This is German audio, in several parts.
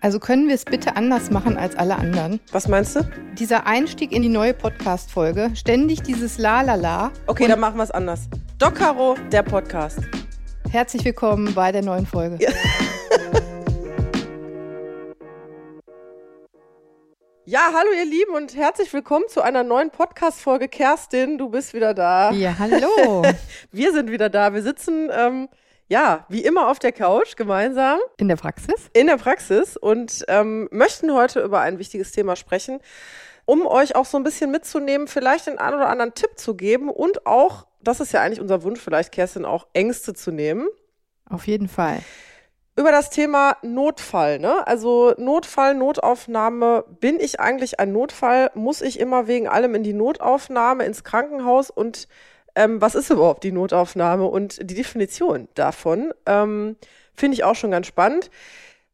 Also können wir es bitte anders machen als alle anderen? Was meinst du? Dieser Einstieg in die neue Podcast-Folge, ständig dieses La La La. Okay, dann machen wir es anders. Doc Caro, der Podcast. Herzlich willkommen bei der neuen Folge. Ja. Ja, hallo ihr Lieben und herzlich willkommen zu einer neuen Podcast-Folge. Kerstin, du bist wieder da. Ja, hallo. wir sind wieder da. Wir sitzen, ähm, ja, wie immer auf der Couch gemeinsam. In der Praxis? In der Praxis und ähm, möchten heute über ein wichtiges Thema sprechen, um euch auch so ein bisschen mitzunehmen, vielleicht den einen oder anderen Tipp zu geben und auch, das ist ja eigentlich unser Wunsch, vielleicht Kerstin, auch Ängste zu nehmen. Auf jeden Fall über das Thema Notfall. Ne? Also Notfall, Notaufnahme. Bin ich eigentlich ein Notfall? Muss ich immer wegen allem in die Notaufnahme, ins Krankenhaus? Und ähm, was ist überhaupt die Notaufnahme und die Definition davon? Ähm, Finde ich auch schon ganz spannend.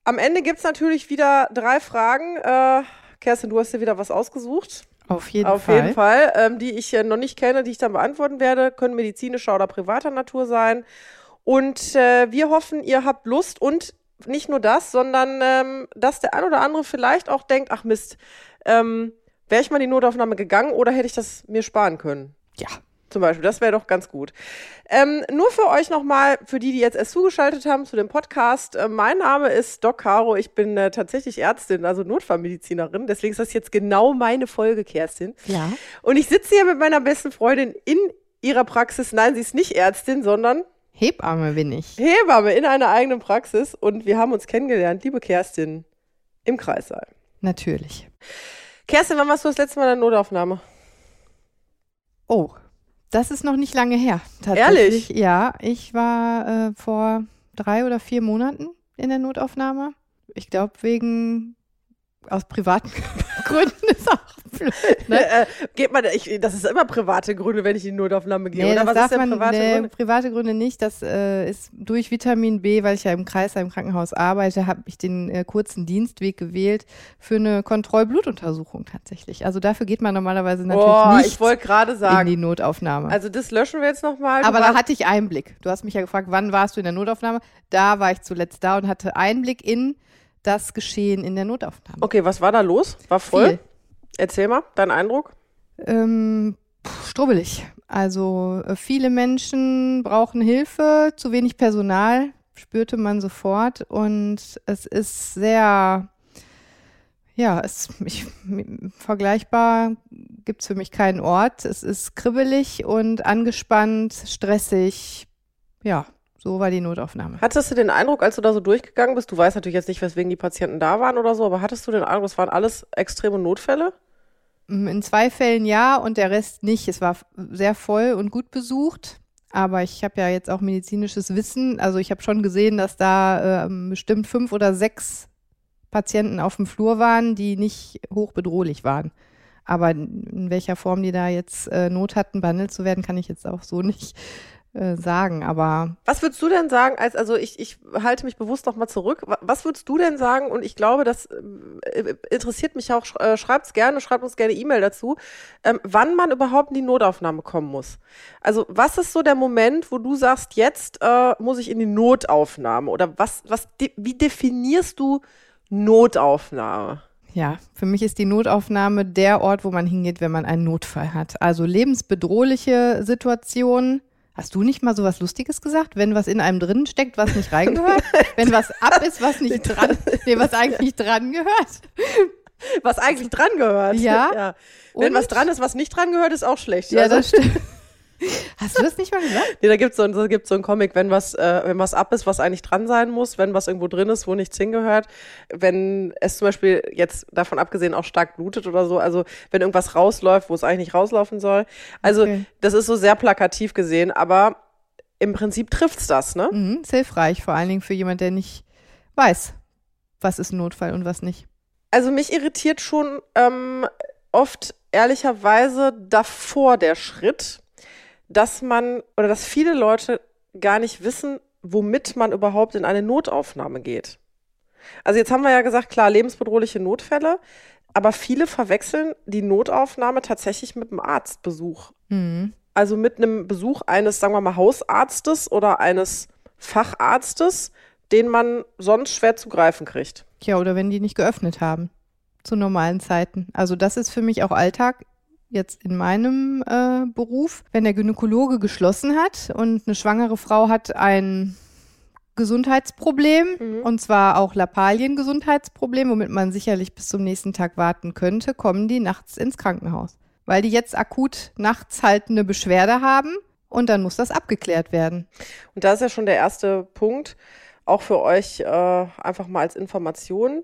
Am Ende gibt es natürlich wieder drei Fragen. Äh, Kerstin, du hast dir wieder was ausgesucht. Auf jeden Auf Fall. Auf jeden Fall, ähm, die ich äh, noch nicht kenne, die ich dann beantworten werde, können medizinischer oder privater Natur sein. Und äh, wir hoffen, ihr habt Lust und nicht nur das, sondern ähm, dass der ein oder andere vielleicht auch denkt, ach Mist, ähm, wäre ich mal in die Notaufnahme gegangen oder hätte ich das mir sparen können? Ja. Zum Beispiel, das wäre doch ganz gut. Ähm, nur für euch nochmal, für die, die jetzt erst zugeschaltet haben zu dem Podcast. Äh, mein Name ist Doc Caro. Ich bin äh, tatsächlich Ärztin, also Notfallmedizinerin. Deswegen ist das jetzt genau meine Folge, Kerstin. Ja. Und ich sitze hier mit meiner besten Freundin in ihrer Praxis. Nein, sie ist nicht Ärztin, sondern Hebamme bin ich. Hebamme in einer eigenen Praxis und wir haben uns kennengelernt, liebe Kerstin, im Kreissaal. Natürlich. Kerstin, wann warst du das letzte Mal in der Notaufnahme? Oh, das ist noch nicht lange her. Ehrlich? Ja, ich war äh, vor drei oder vier Monaten in der Notaufnahme. Ich glaube, wegen aus privaten Gründen ist auch blöd. Ne? äh, geht man, ich, das ist immer private Gründe, wenn ich in die Notaufnahme gehe. Nee, oder das was ist denn man, private nee, Gründe? private Gründe nicht. Das äh, ist durch Vitamin B, weil ich ja im Kreis im Krankenhaus arbeite, habe ich den äh, kurzen Dienstweg gewählt für eine Kontrollblutuntersuchung tatsächlich. Also dafür geht man normalerweise natürlich Boah, nicht ich gerade in sagen. die Notaufnahme. Also das löschen wir jetzt nochmal. Aber da hatte ich Einblick. Du hast mich ja gefragt, wann warst du in der Notaufnahme? Da war ich zuletzt da und hatte Einblick in das Geschehen in der Notaufnahme. Okay, was war da los? War voll? Viel. Erzähl mal, dein Eindruck? Ähm, strubbelig. Also äh, viele Menschen brauchen Hilfe, zu wenig Personal, spürte man sofort. Und es ist sehr, ja, es, ich, vergleichbar gibt es für mich keinen Ort. Es ist kribbelig und angespannt, stressig. Ja, so war die Notaufnahme. Hattest du den Eindruck, als du da so durchgegangen bist, du weißt natürlich jetzt nicht, weswegen die Patienten da waren oder so, aber hattest du den Eindruck, das waren alles extreme Notfälle? Mm, In zwei Fällen ja und der Rest nicht. Es war sehr voll und gut besucht. Aber ich habe ja jetzt auch medizinisches Wissen. Also ich habe schon gesehen, dass da äh, bestimmt fünf oder sechs Patienten auf dem Flur waren, die nicht hochbedrohlich waren. Aber in welcher Form die da jetzt äh, Not hatten, behandelt zu werden, kann ich jetzt auch so nicht äh, sagen. Aber Was würdest du denn sagen, als, also ich, ich halte mich bewusst nochmal zurück, Wa- was würdest du denn sagen, und ich glaube, das äh, interessiert mich auch, äh, schreibt's gerne, schreibt uns gerne E-Mail dazu, ähm, wann man überhaupt in die Notaufnahme kommen muss. Also was ist so der Moment, wo du sagst, jetzt äh, muss ich in die Notaufnahme? Oder was, was, de wie definierst du Notaufnahme? Ja, für mich ist die Notaufnahme der Ort, wo man hingeht, wenn man einen Notfall hat. Also lebensbedrohliche Situationen. Hast du nicht mal so was Lustiges gesagt? Wenn was in einem drin steckt, was nicht reingehört? wenn was ab ist, was nicht dran, nee, was eigentlich dran gehört? Was eigentlich dran gehört. Ja. Wenn Und? was dran ist, was nicht dran gehört, ist auch schlecht. Ja, Also- das stimmt. Hast du das nicht mal gesagt? Nee, da gibt's so, ein- da gibt's so einen Comic, wenn was, äh, wenn was ab ist, was eigentlich dran sein muss, wenn was irgendwo drin ist, wo nichts hingehört, wenn es zum Beispiel jetzt davon abgesehen auch stark blutet oder so, also wenn irgendwas rausläuft, wo es eigentlich nicht rauslaufen soll. Also Okay. das ist so sehr plakativ gesehen, aber im Prinzip trifft's das, ne? Mhm, ist hilfreich, vor allen Dingen für jemand, der nicht weiß, was ist ein Notfall und was nicht. Also mich irritiert schon ähm, oft ehrlicherweise davor der Schritt, dass man oder dass viele Leute gar nicht wissen, womit man überhaupt in eine Notaufnahme geht. Also jetzt haben wir ja gesagt, klar, lebensbedrohliche Notfälle, aber viele verwechseln die Notaufnahme tatsächlich mit einem Arztbesuch. Mhm. Also mit einem Besuch eines, sagen wir mal, Hausarztes oder eines Facharztes den man sonst schwer zu greifen kriegt. Ja, oder wenn die nicht geöffnet haben zu normalen Zeiten. Also das ist für mich auch Alltag jetzt in meinem äh, Beruf. Wenn der Gynäkologe geschlossen hat und eine schwangere Frau hat ein Gesundheitsproblem mhm. und zwar auch Lappalien-Gesundheitsproblem, womit man sicherlich bis zum nächsten Tag warten könnte, kommen die nachts ins Krankenhaus. Weil die jetzt akut nachts halt eine Beschwerde haben und dann muss das abgeklärt werden. Und da ist ja schon der erste Punkt, auch für euch äh, einfach mal als Information.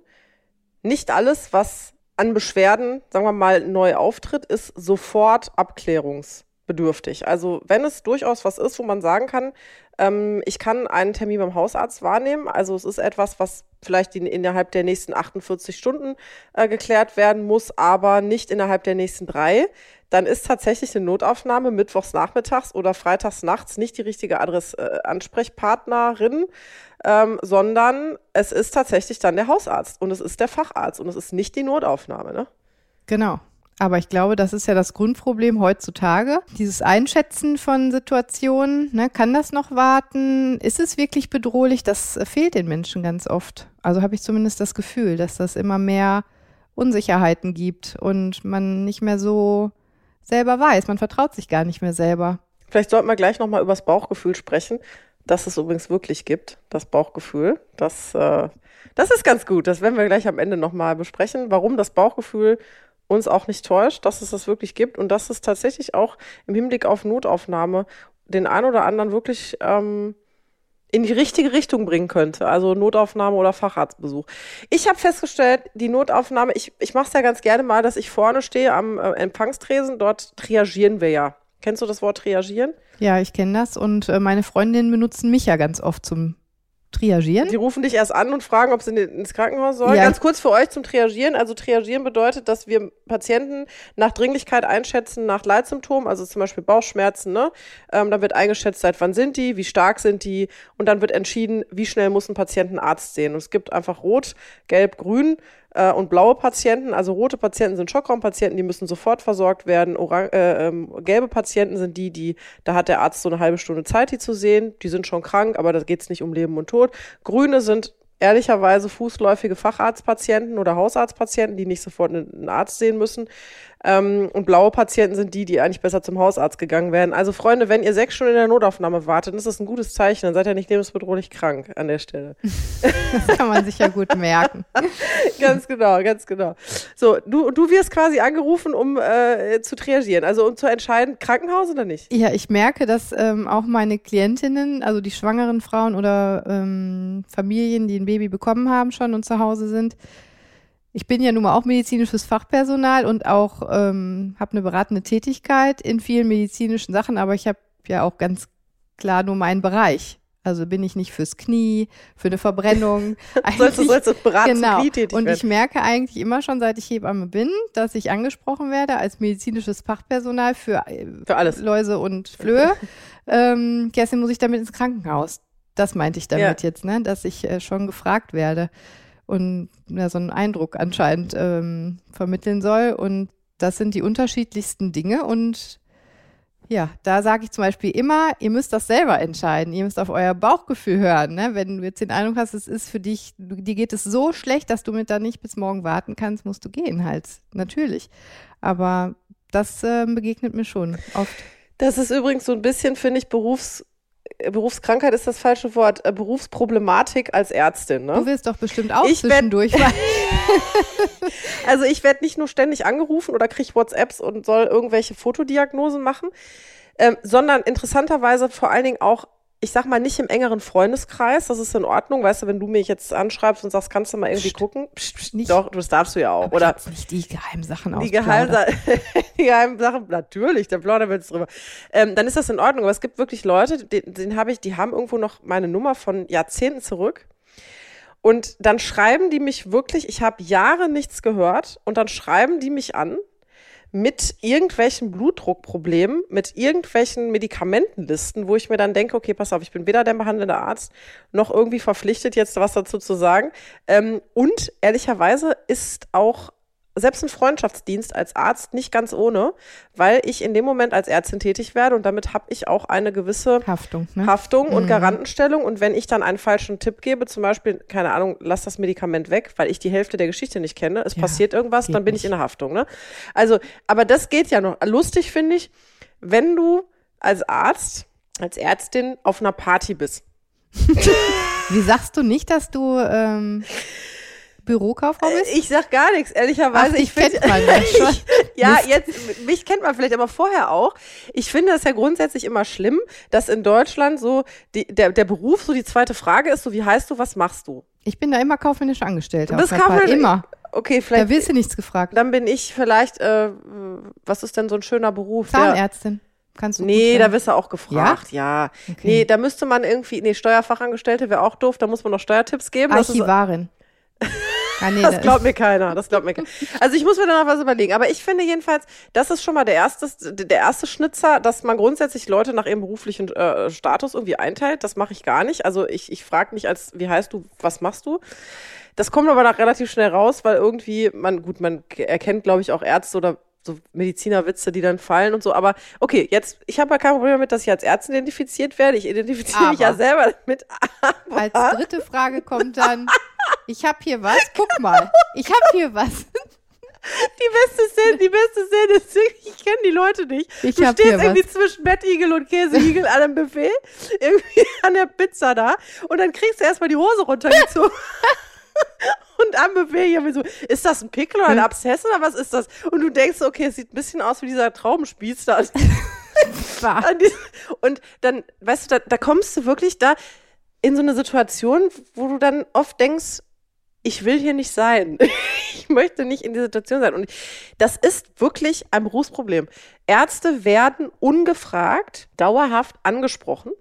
Nicht alles, was an Beschwerden, sagen wir mal, neu auftritt, ist sofort abklärungsbedürftig. Also wenn es durchaus was ist, wo man sagen kann, ähm, ich kann einen Termin beim Hausarzt wahrnehmen. Also es ist etwas, was vielleicht in, innerhalb der nächsten 48 Stunden äh, geklärt werden muss, aber nicht innerhalb der nächsten drei. Dann ist tatsächlich eine Notaufnahme mittwochs nachmittags oder freitags nachts nicht die richtige Adress äh, Ansprechpartnerin, ähm, sondern es ist tatsächlich dann der Hausarzt und es ist der Facharzt und es ist nicht die Notaufnahme. Ne? Genau. Aber ich glaube, das ist ja das Grundproblem heutzutage. Dieses Einschätzen von Situationen, ne, kann das noch warten? Ist es wirklich bedrohlich? Das fehlt den Menschen ganz oft. Also habe ich zumindest das Gefühl, dass das immer mehr Unsicherheiten gibt und man nicht mehr so selber weiß. Man vertraut sich gar nicht mehr selber. Vielleicht sollten wir gleich nochmal über das Bauchgefühl sprechen, das es übrigens wirklich gibt, das Bauchgefühl. Das, äh, das ist ganz gut. Das werden wir gleich am Ende nochmal besprechen, warum das Bauchgefühl uns auch nicht täuscht, dass es das wirklich gibt und dass es tatsächlich auch im Hinblick auf Notaufnahme den ein oder anderen wirklich ähm, in die richtige Richtung bringen könnte, also Notaufnahme oder Facharztbesuch. Ich habe festgestellt, die Notaufnahme, ich, ich mache es ja ganz gerne mal, dass ich vorne stehe am äh, Empfangstresen, dort triagieren wir ja. Kennst du das Wort triagieren? Ja, ich kenne das und äh, meine Freundinnen benutzen mich ja ganz oft zum Triagieren? Die rufen dich erst an und fragen, ob sie ins Krankenhaus sollen. Ja. Ganz kurz für euch zum Triagieren. Also Triagieren bedeutet, dass wir Patienten nach Dringlichkeit einschätzen, nach Leitsymptomen, also zum Beispiel Bauchschmerzen. Ne? Ähm, dann wird eingeschätzt, seit wann sind die, wie stark sind die und dann wird entschieden, wie schnell muss ein Patient einen Arzt sehen. Und es gibt einfach Rot, Gelb, Grün äh, und blaue Patienten, also rote Patienten sind Schockraumpatienten, die müssen sofort versorgt werden. Orang äh, ähm, gelbe Patienten sind die, die, da hat der Arzt so eine halbe Stunde Zeit, die zu sehen. Die sind schon krank, aber da geht es nicht um Leben und Tod. Grüne sind ehrlicherweise fußläufige Facharztpatienten oder Hausarztpatienten, die nicht sofort einen Arzt sehen müssen. Ähm, und blaue Patienten sind die, die eigentlich besser zum Hausarzt gegangen werden. Also Freunde, wenn ihr sechs Stunden in der Notaufnahme wartet, dann ist das ein gutes Zeichen. Dann seid ihr nicht lebensbedrohlich krank an der Stelle. Das kann man sich ja gut merken. ganz genau, ganz genau. So, du, du wirst quasi angerufen, um äh, zu triagieren, also um zu entscheiden, Krankenhaus oder nicht? Ja, ich merke, dass ähm, auch meine Klientinnen, also die schwangeren Frauen oder ähm, Familien, die ein Baby bekommen haben schon und zu Hause sind, ich bin ja nun mal auch medizinisches Fachpersonal und auch ähm, habe eine beratende Tätigkeit in vielen medizinischen Sachen, aber ich habe ja auch ganz klar nur meinen Bereich. Also bin ich nicht fürs Knie, für eine Verbrennung. sollst du, sollst du beraten genau. Knie tätig Und ich merke eigentlich immer schon, seit ich Hebamme bin, dass ich angesprochen werde als medizinisches Fachpersonal für, äh, für alles. Läuse und Flöhe. ähm, Kerstin, muss ich damit ins Krankenhaus? Das meinte ich damit ja. jetzt, ne? dass ich äh, schon gefragt werde und ja, so einen Eindruck anscheinend ähm, vermitteln soll. Und das sind die unterschiedlichsten Dinge. Und ja, da sage ich zum Beispiel immer, ihr müsst das selber entscheiden. Ihr müsst auf euer Bauchgefühl hören. Ne? Wenn du jetzt den Eindruck hast, es ist für dich, dir geht es so schlecht, dass du mit da nicht bis morgen warten kannst, musst du gehen halt. Natürlich. Aber das äh, begegnet mir schon oft. Das ist übrigens so ein bisschen, finde ich, Berufs- Berufskrankheit ist das falsche Wort, äh, Berufsproblematik als Ärztin. Ne? Du willst doch bestimmt auch ich zwischendurch. also ich werde nicht nur ständig angerufen oder kriege WhatsApps und soll irgendwelche Fotodiagnosen machen, ähm, sondern interessanterweise vor allen Dingen auch ich sag mal, nicht im engeren Freundeskreis, das ist in Ordnung. Weißt du, wenn du mich jetzt anschreibst und sagst, kannst du mal irgendwie psst, gucken? Psst, psst, nicht. Doch, das darfst du ja auch. Oder nicht die geheimen Sachen Die geheimen, die geheimen Sachen, natürlich, der plaudern wir jetzt drüber. Ähm, dann ist das in Ordnung. Aber es gibt wirklich Leute, den, den habe ich, die haben irgendwo noch meine Nummer von Jahrzehnten zurück. Und dann schreiben die mich wirklich, ich habe Jahre nichts gehört, und dann schreiben die mich an mit irgendwelchen Blutdruckproblemen, mit irgendwelchen Medikamentenlisten, wo ich mir dann denke, okay, pass auf, ich bin weder der behandelnde Arzt noch irgendwie verpflichtet, jetzt was dazu zu sagen. Ähm, und ehrlicherweise ist auch selbst ein Freundschaftsdienst als Arzt nicht ganz ohne, weil ich in dem Moment als Ärztin tätig werde und damit habe ich auch eine gewisse Haftung, ne? Haftung und Garantenstellung. Und wenn ich dann einen falschen Tipp gebe, zum Beispiel, keine Ahnung, lass das Medikament weg, weil ich die Hälfte der Geschichte nicht kenne, es Ja, passiert irgendwas, dann bin ich nicht. in der Haftung. Ne? Also, aber das geht ja noch. Lustig finde ich, wenn du als Arzt, als Ärztin auf einer Party bist. Wie sagst du nicht, dass du ähm, Bürokauffrau bist? Ich sag gar nichts, ehrlicherweise. Ach, ich kennt man ja schon. Ja, jetzt, mich kennt man vielleicht, aber vorher auch. Ich finde es ja grundsätzlich immer schlimm, dass in Deutschland so die, der, der Beruf so die zweite Frage ist, so wie heißt du, was machst du? Ich bin da immer kaufmännisch Angestellte. Du bist kaufmännisch- Immer. Okay, Da vielleicht, wirst du nichts gefragt. dann bin ich vielleicht, äh, was ist denn so ein schöner Beruf? Zahnärztin. Kannst du nee, da wirst du auch gefragt, ja. Okay. Nee, da müsste man irgendwie, nee, Steuerfachangestellte wäre auch doof, da muss man noch Steuertipps geben. Das ist, Archivarin. Ah, nee, Das da- glaubt mir keiner. Das glaubt mir keiner. Also ich muss mir da noch was überlegen. Aber ich finde jedenfalls, das ist schon mal der erste, der erste Schnitzer, dass man grundsätzlich Leute nach ihrem beruflichen äh, Status irgendwie einteilt. Das mache ich gar nicht. Also ich, ich frage nicht als, wie heißt du, was machst du? Das kommt aber nach relativ schnell raus, weil irgendwie, man, gut, man erkennt, glaube ich, auch Ärzte oder so Medizinerwitze, die dann fallen und so. Aber okay, jetzt, ich habe ja kein Problem damit, dass ich als Ärztin identifiziert werde. Ich identifiziere mich ja Aber. selber damit. Als dritte Frage kommt dann, ich habe hier was, guck mal, ich habe hier was. Die beste Szene, die beste Szene ist, wirklich, ich kenne die Leute nicht. Ich du hab stehst hier was. irgendwie zwischen Bettigel und Käseigel an einem Buffet, irgendwie an der Pizza da und dann kriegst du erstmal die Hose runtergezogen. Und am Buffet hier so, ist das ein Pickel oder ein Hm. Abszess oder was ist das? Und du denkst, okay, es sieht ein bisschen aus wie dieser Traubenspieß da. Die- Und dann, weißt du, da, da kommst du wirklich da in so eine Situation, wo du dann oft denkst, ich will hier nicht sein. Ich möchte nicht in dieser Situation sein. Und das ist wirklich ein Berufsproblem. Ärzte werden ungefragt, dauerhaft angesprochen.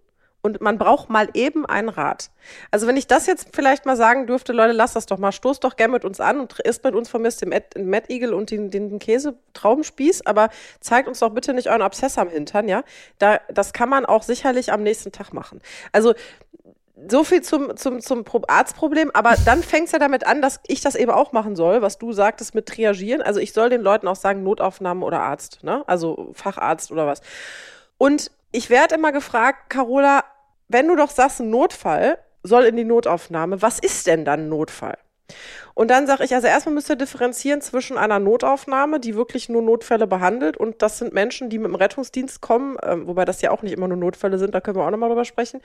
Und man braucht mal eben einen Rat. Also wenn ich das jetzt vielleicht mal sagen dürfte, Leute, lasst das doch mal, stoßt doch gerne mit uns an und isst mit uns mir den Mad Eagle und den, den, den Käse-Traubenspieß, aber zeigt uns doch bitte nicht euren Abszess am Hintern, ja? Da, das kann man auch sicherlich am nächsten Tag machen. Also so viel zum, zum, zum Pro- Arztproblem, aber dann fängt es ja damit an, dass ich das eben auch machen soll, was du sagtest mit Triagieren. Also ich soll den Leuten auch sagen, Notaufnahme oder Arzt, ne? Also Facharzt oder was. Und ich werde immer gefragt, Carola, wenn du doch sagst, ein Notfall soll in die Notaufnahme, was ist denn dann Notfall? Und dann sage ich, also erstmal müsst ihr differenzieren zwischen einer Notaufnahme, die wirklich nur Notfälle behandelt, und das sind Menschen, die mit dem Rettungsdienst kommen, ähm, wobei das ja auch nicht immer nur Notfälle sind, da können wir auch nochmal drüber sprechen,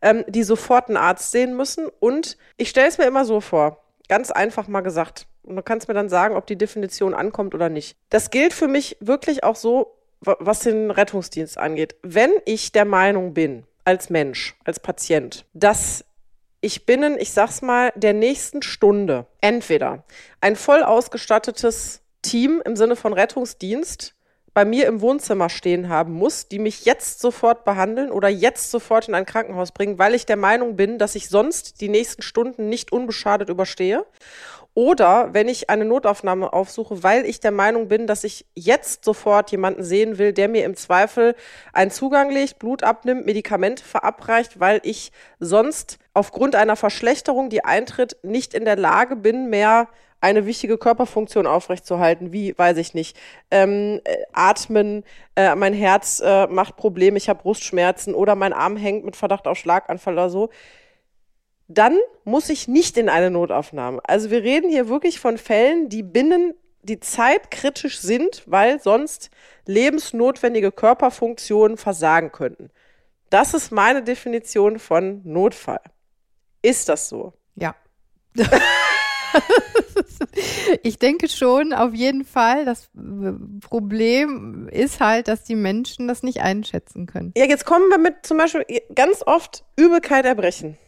ähm, die sofort einen Arzt sehen müssen. Und ich stelle es mir immer so vor, ganz einfach mal gesagt, und du kannst mir dann sagen, ob die Definition ankommt oder nicht. Das gilt für mich wirklich auch so, wa- was den Rettungsdienst angeht. Wenn ich der Meinung bin, als Mensch, als Patient, dass ich binnen, ich sag's mal, der nächsten Stunde. Entweder ein voll ausgestattetes Team im Sinne von Rettungsdienst bei mir im Wohnzimmer stehen haben muss, die mich jetzt sofort behandeln oder jetzt sofort in ein Krankenhaus bringen, weil ich der Meinung bin, dass ich sonst die nächsten Stunden nicht unbeschadet überstehe. Oder wenn ich eine Notaufnahme aufsuche, weil ich der Meinung bin, dass ich jetzt sofort jemanden sehen will, der mir im Zweifel einen Zugang legt, Blut abnimmt, Medikamente verabreicht, weil ich sonst aufgrund einer Verschlechterung, die eintritt, nicht in der Lage bin, mehr eine wichtige Körperfunktion aufrechtzuerhalten, wie, weiß ich nicht, ähm, äh, atmen, äh, mein Herz äh, macht Probleme, ich habe Brustschmerzen oder mein Arm hängt mit Verdacht auf Schlaganfall oder so, dann muss ich nicht in eine Notaufnahme. Also wir reden hier wirklich von Fällen, die binnen die Zeit kritisch sind, weil sonst lebensnotwendige Körperfunktionen versagen könnten. Das ist meine Definition von Notfall. Ist das so? Ja. ich denke schon, auf jeden Fall. Das äh, Problem ist halt, dass die Menschen das nicht einschätzen können. Ja, jetzt kommen wir mit zum Beispiel ganz oft Übelkeit, Erbrechen.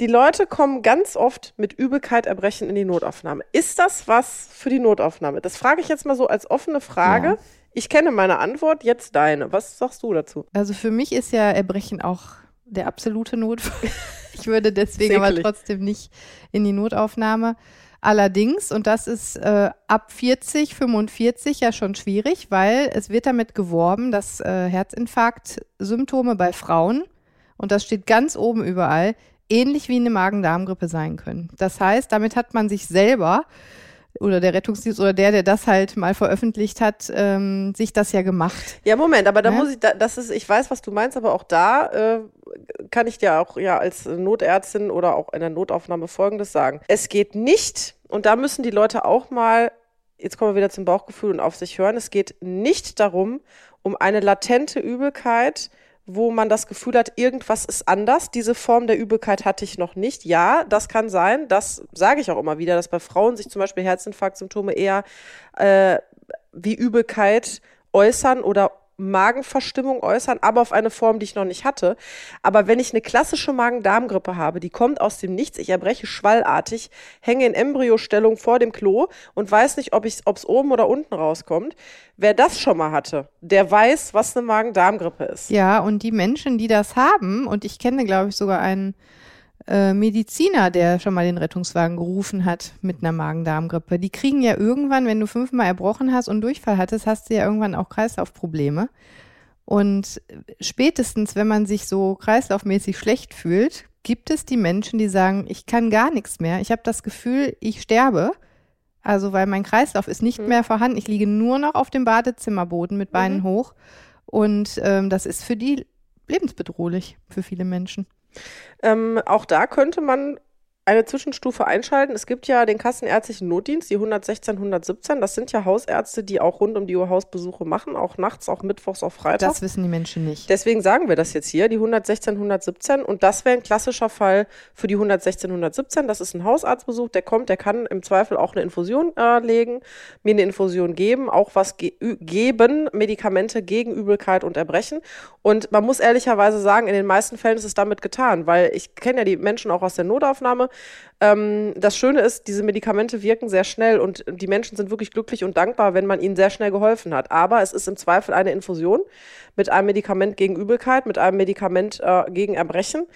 Die Leute kommen ganz oft mit Übelkeit, Erbrechen in die Notaufnahme. Ist das was für die Notaufnahme? Das frage ich jetzt mal so als offene Frage. Ja. Ich kenne meine Antwort, jetzt deine. Was sagst du dazu? Also für mich ist ja Erbrechen auch der absolute Notfall. Ich würde deswegen aber trotzdem nicht in die Notaufnahme. Allerdings, und das ist äh, ab 40, 45 ja schon schwierig, weil es wird damit geworben, dass äh, Herzinfarkt-Symptome bei Frauen, und das steht ganz oben überall, ähnlich wie eine Magen-Darm-Grippe sein können. Das heißt, damit hat man sich selber oder der Rettungsdienst oder der, der das halt mal veröffentlicht hat, ähm, sich das ja gemacht. Ja, Moment, aber da ja? muss ich, da, das ist, ich weiß, was du meinst, aber auch da äh, kann ich dir auch ja als Notärztin oder auch in der Notaufnahme Folgendes sagen. Es geht nicht, und da müssen die Leute auch mal, jetzt kommen wir wieder zum Bauchgefühl und auf sich hören, es geht nicht darum, um eine latente Übelkeit, wo man das Gefühl hat, irgendwas ist anders. Diese Form der Übelkeit hatte ich noch nicht. Ja, das kann sein. Das sage ich auch immer wieder, dass bei Frauen sich zum Beispiel Herzinfarktsymptome eher äh, wie Übelkeit äußern oder Magenverstimmung äußern, aber auf eine Form, die ich noch nicht hatte. Aber wenn ich eine klassische Magen-Darm-Grippe habe, die kommt aus dem Nichts, ich erbreche schwallartig, hänge in Embryostellung vor dem Klo und weiß nicht, ob es oben oder unten rauskommt. Wer das schon mal hatte, der weiß, was eine Magen-Darm-Grippe ist. Ja, und die Menschen, die das haben, und ich kenne, glaube ich, sogar einen äh, Mediziner, der schon mal den Rettungswagen gerufen hat mit einer Magen-Darm-Grippe. Die kriegen ja irgendwann, wenn du fünfmal erbrochen hast und Durchfall hattest, hast du ja irgendwann auch Kreislaufprobleme. Und spätestens, wenn man sich so kreislaufmäßig schlecht fühlt, gibt es die Menschen, die sagen, ich kann gar nichts mehr. Ich habe das Gefühl, ich sterbe. Also, weil mein Kreislauf ist nicht mhm. mehr vorhanden. Ich liege nur noch auf dem Badezimmerboden mit Beinen mhm. hoch. Und ähm, das ist für die lebensbedrohlich, für viele Menschen. Ähm, auch da könnte man eine Zwischenstufe einschalten. Es gibt ja den kassenärztlichen Notdienst, die 116, 117. Das sind ja Hausärzte, die auch rund um die Uhr Hausbesuche machen, auch nachts, auch mittwochs, auch freitags. Das wissen die Menschen nicht. Deswegen sagen wir das jetzt hier, die 116, 117. Und das wäre ein klassischer Fall für die 116, 117. Das ist ein Hausarztbesuch, der kommt, der kann im Zweifel auch eine Infusion äh, legen, mir eine Infusion geben, auch was ge geben, Medikamente gegen Übelkeit und Erbrechen. Und man muss ehrlicherweise sagen, in den meisten Fällen ist es damit getan, weil ich kenne ja die Menschen auch aus der Notaufnahme. Ähm, das Schöne ist, diese Medikamente wirken sehr schnell und die Menschen sind wirklich glücklich und dankbar, wenn man ihnen sehr schnell geholfen hat. Aber es ist im Zweifel eine Infusion mit einem Medikament gegen Übelkeit, mit einem Medikament äh, gegen Erbrechen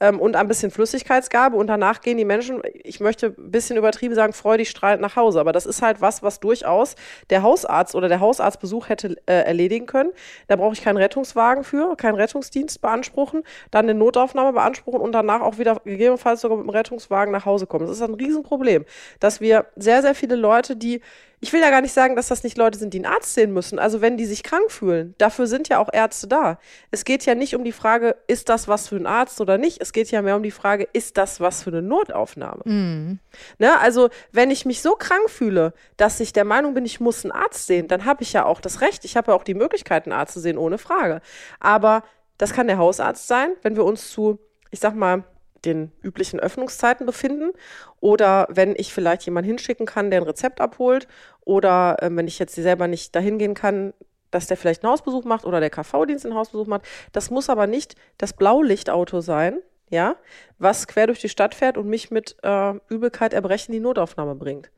ähm, und ein bisschen Flüssigkeitsgabe und danach gehen die Menschen, ich möchte ein bisschen übertrieben sagen, freudig strahlend nach Hause. Aber das ist halt was, was durchaus der Hausarzt oder der Hausarztbesuch hätte äh, erledigen können. Da brauche ich keinen Rettungswagen für, keinen Rettungsdienst beanspruchen, dann eine Notaufnahme beanspruchen und danach auch wieder gegebenenfalls sogar mit dem Rettungswagen nach Hause kommen. Das ist ein Riesenproblem, dass wir sehr, sehr viele Leute, die ich will ja gar nicht sagen, dass das nicht Leute sind, die einen Arzt sehen müssen. Also wenn die sich krank fühlen, dafür sind ja auch Ärzte da. Es geht ja nicht um die Frage, ist das was für ein Arzt oder nicht. Es geht ja mehr um die Frage, ist das was für eine Notaufnahme? Mhm. Ne? Also wenn ich mich so krank fühle, dass ich der Meinung bin, ich muss einen Arzt sehen, dann habe ich ja auch das Recht. Ich habe ja auch die Möglichkeit, einen Arzt zu sehen, ohne Frage. Aber das kann der Hausarzt sein, wenn wir uns zu, ich sag mal, den üblichen Öffnungszeiten befinden oder wenn ich vielleicht jemanden hinschicken kann, der ein Rezept abholt oder äh, wenn ich jetzt selber nicht dahin gehen kann, dass der vielleicht einen Hausbesuch macht oder der KV-Dienst einen Hausbesuch macht. Das muss aber nicht das Blaulichtauto sein, ja, was quer durch die Stadt fährt und mich mit äh, Übelkeit, Erbrechen die Notaufnahme bringt.